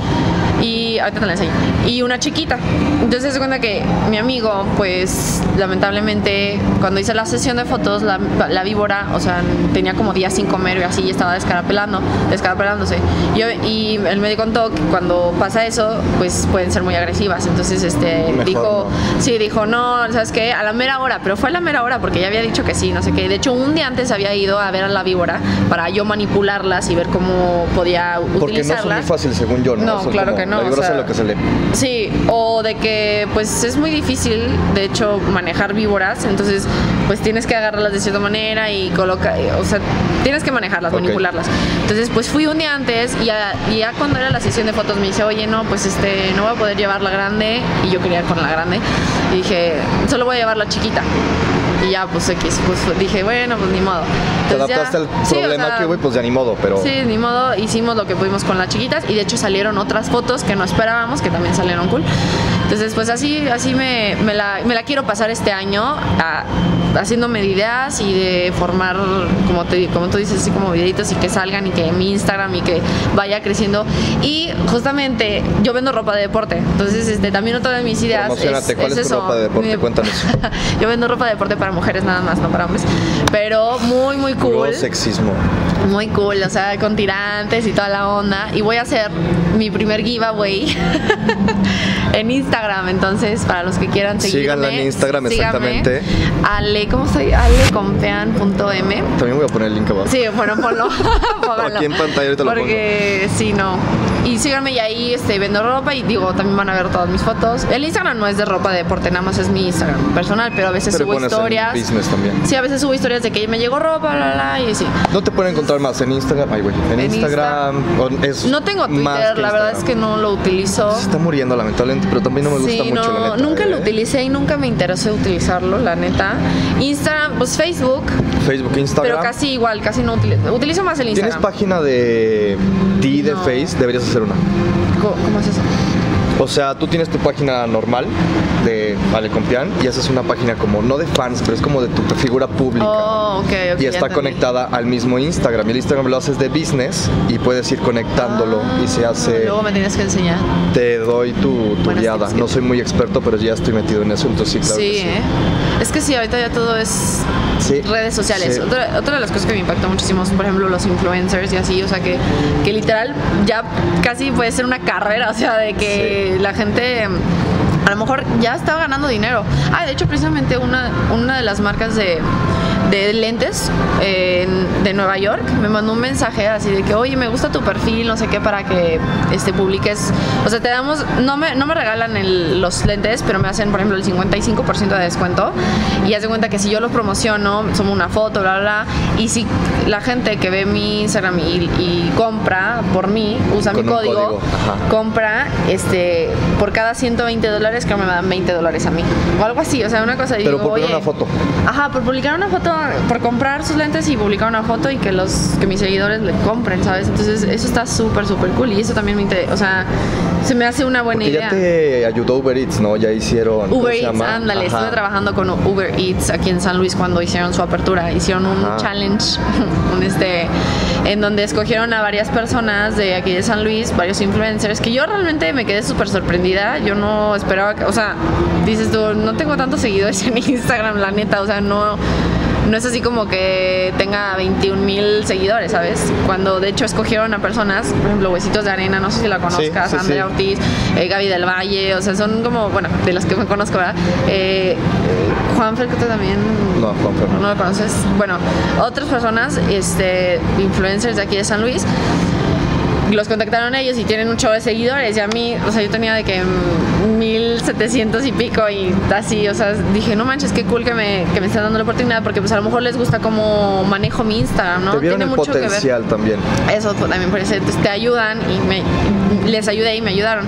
Y ahorita te la enseño. Y una chiquita. Entonces se cuenta que mi amigo, pues lamentablemente, cuando hice la sesión de fotos, la, la víbora, o sea, tenía como días sin comer y así, y estaba descarapelando, descarapelándose. Y, yo- y él me contó que cuando pasa eso, pues pueden ser muy agresivas. Entonces, este, Mejor dijo, no. sí, dijo, no, ¿sabes qué? A la mera hora, pero fue a la mera hora porque ya había dicho que sí, no sé qué. De hecho, un día antes había ido a ver a la víbora para yo manipularlas y ver cómo podía Porque no utilizarlas. muy fáciles, según yo, ¿no? No, Son claro que no, La o víbora sea- hace lo que se le. Sí, o de que pues es muy difícil, de hecho, manejar víboras, entonces pues tienes que agarrarlas de cierta manera y colocar, o sea, tienes que manejarlas, manipularlas. Entonces pues fui un día antes y ya, y ya cuando era la sesión de fotos me dice, oye, no, pues este, no voy a poder llevar la grande y yo quería con la grande y dije, solo voy a llevar la chiquita. Y ya, pues X, pues dije, bueno, pues ni modo. Te Entonces, ya- adaptaste al sí, o problema sea, que, güey, pues ya ni modo, pero. Sí, ni modo, hicimos lo que pudimos con las chiquitas y de hecho salieron otras fotos que no esperábamos, que también salieron cool. Entonces, pues así, así me, me la, me la quiero pasar este año a- haciéndome de ideas y de formar, como, te, como tú dices, así como videitos y que salgan y que mi Instagram y que vaya creciendo. Y justamente yo vendo ropa de deporte, entonces este, también otra de mis ideas es, ¿cuál es tu eso. ropa de deporte? Mi- Cuéntanos. yo vendo ropa de deporte para mujeres nada más, no para hombres. Pero muy, muy cool. Puro sexismo. Muy cool, o sea, con tirantes y toda la onda. Y voy a hacer mi primer giveaway en Instagram. Entonces, para los que quieran seguirme, Síganla en Instagram, exactamente. Eh, ¿Cómo se alecompean.m. También voy a poner el link abajo. Sí, bueno, ponlo. Aquí en pantalla ahorita lo Porque sí, no. Y síganme y ahí este, vendo ropa y digo, también van a ver todas mis fotos. El Instagram no es de ropa de deporte, nada más es mi Instagram personal, pero a veces Pero subo historias. business también. Sí, a veces subo historias de que me llegó ropa, bla, bla, bla, y sí. ¿No te pueden encontrar más en Instagram? Ay, güey. En, En Instagram. es No tengo Twitter, la verdad es que no lo utilizo. Se está muriendo lamentablemente, pero también no me gusta Sí, mucho no, la neta. nunca lo ¿eh? utilicé y nunca me interesó utilizarlo, la neta. Instagram, pues Facebook, Facebook, Instagram. pero casi igual, casi no utilizo. Utilizo más el ¿Tienes Instagram. página de ti de No. Face? Deberías hacer una. Co- ¿Cómo es eso? O sea, tú tienes tu página normal de Vale Compián y haces una página como, no de fans, pero es como de tu figura pública. Oh, ok, ok. y está conectada al mismo Instagram. Y el Instagram lo haces de business y puedes ir conectándolo y se hace. Ah, Luego me tienes que enseñar. Te doy tu, tu guiada. No soy muy experto, pero ya estoy metido en eso, entonces sí, claro. sí, que sí. ¿eh? Es que sí, ahorita ya todo es Sí. redes sociales. Sí. Otra, otra de las cosas que me impactó muchísimo son, por ejemplo, los influencers y así, o sea, que, que literal ya casi puede ser una carrera, o sea, de que la gente a lo mejor ya estaba ganando dinero. Ah, de hecho, precisamente una, una de las marcas de, de lentes eh, en- de Nueva York me mandó un mensaje así de que, oye, me gusta tu perfil, no sé qué, para que este, publiques. O sea, te damos, no me, no me regalan el- los lentes, pero me hacen, por ejemplo, el 55% de descuento. Y haz de cuenta que si yo los promociono, tomo una foto, bla, bla, bla, y si la gente que ve mi Instagram y, y compra por mí, usa Con mi código, código, compra este por cada 120 dólares que me dan 20 dólares a mí o algo así o sea una cosa Pero digo, por oye, una foto. ajá por publicar una foto por comprar sus lentes y publicar una foto y que los que mis seguidores le compren sabes entonces eso está súper súper cool y eso también me interesa o sea se me hace una buena Porque idea ya te ayudó Uber Eats, ¿no? Ya hicieron. ¿cómo Uber Eats, ándale, estuve trabajando con Uber Eats aquí en San Luis cuando hicieron su apertura. Hicieron un Ajá. challenge, un este, en donde escogieron a varias personas de aquí de San Luis, varios influencers, que yo realmente me quedé súper sorprendida. Yo no esperaba que, o sea, dices tú, no tengo tantos seguidores en Instagram, la neta, o sea, no. No es así como que tenga 21 mil seguidores, ¿sabes? Cuando de hecho escogieron a personas, por ejemplo, Huesitos de Arena, no sé si la conozcas, sí, sí. Andrea Ortiz, eh, Gaby del Valle, o sea, son como, bueno, de las que me conozco, ¿verdad? Eh, Juan Fer, que tú también No, Juan Fer. no lo conoces. Bueno, otras personas, este, influencers de aquí de San Luis, los contactaron ellos y tienen un show de seguidores. Y a mí, o sea, yo tenía de que mm, 1700 y pico y así, o sea, dije, no manches, qué cool que me, que me están dando la oportunidad porque pues a lo mejor les gusta cómo manejo mi Instagram, ¿no? Te vieron Tiene el mucho que ver. potencial también. Eso también parece. Te ayudan y me, les ayudé y me ayudaron.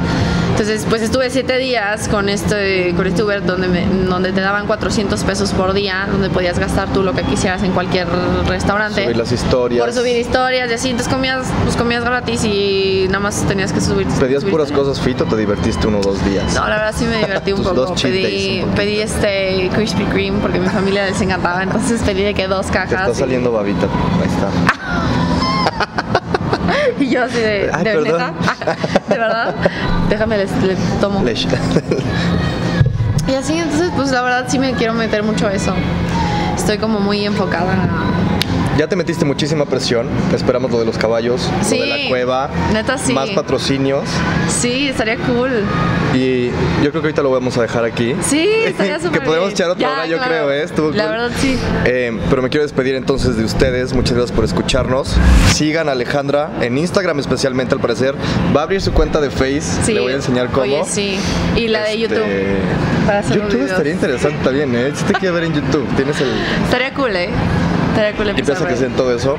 Entonces, pues estuve siete días con este, con este Uber donde, me- donde te daban 400 pesos por día, donde podías gastar tú lo que quisieras en cualquier restaurante. Subir las historias. Por subir historias y así. Entonces comías, pues comías gratis y nada más tenías que subir. ¿Pedías subir puras cosas fit o te divertiste uno o dos días? No, la verdad sí me divertí un poco. dos Pedí, un pedí este Krispy Kreme porque a mi familia les encantaba. Entonces pedí de que dos Te cajas. está y- saliendo babita. Ahí está. Y yo así de, Ay, de neta, de verdad, déjame les, le tomo. Leche. Y así, entonces, pues la verdad sí me quiero meter mucho a eso. Estoy como muy enfocada. Ya te metiste muchísima presión. Esperamos lo de los caballos, Sí, lo de la cueva. neta sí. Más patrocinios. Sí, estaría cool. Y yo creo que ahorita lo vamos a dejar aquí. Sí, estaría súper Que podemos echar otra Ya, hora, yo claro. creo, ¿eh? Estuvo La cool. verdad sí. Eh, pero me quiero despedir entonces de ustedes. Muchas gracias por escucharnos. Sigan a Alejandra en Instagram, especialmente al parecer. Va a abrir su cuenta de Face. Sí. Le voy a enseñar cómo. Oye, sí. Y la de Este, YouTube. Para hacer YouTube estaría interesante también, ¿eh? Si te quieres ver en YouTube, tienes el. Estaría cool, ¿eh? Cool por sea en todo eso.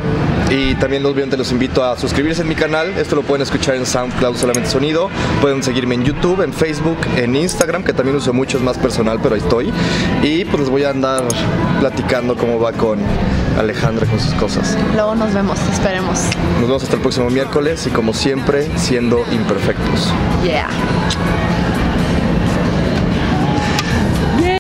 Y también obviamente los invito a suscribirse en mi canal. Esto lo pueden escuchar en SoundCloud solamente sonido. Pueden seguirme en YouTube, en Facebook, en Instagram, que también uso mucho, es más personal, pero ahí estoy. Y pues les voy a andar platicando cómo va con Alejandra con sus cosas. Luego nos vemos, esperemos. Nos vemos hasta el próximo miércoles y como siempre, siendo imperfectos. Yeah.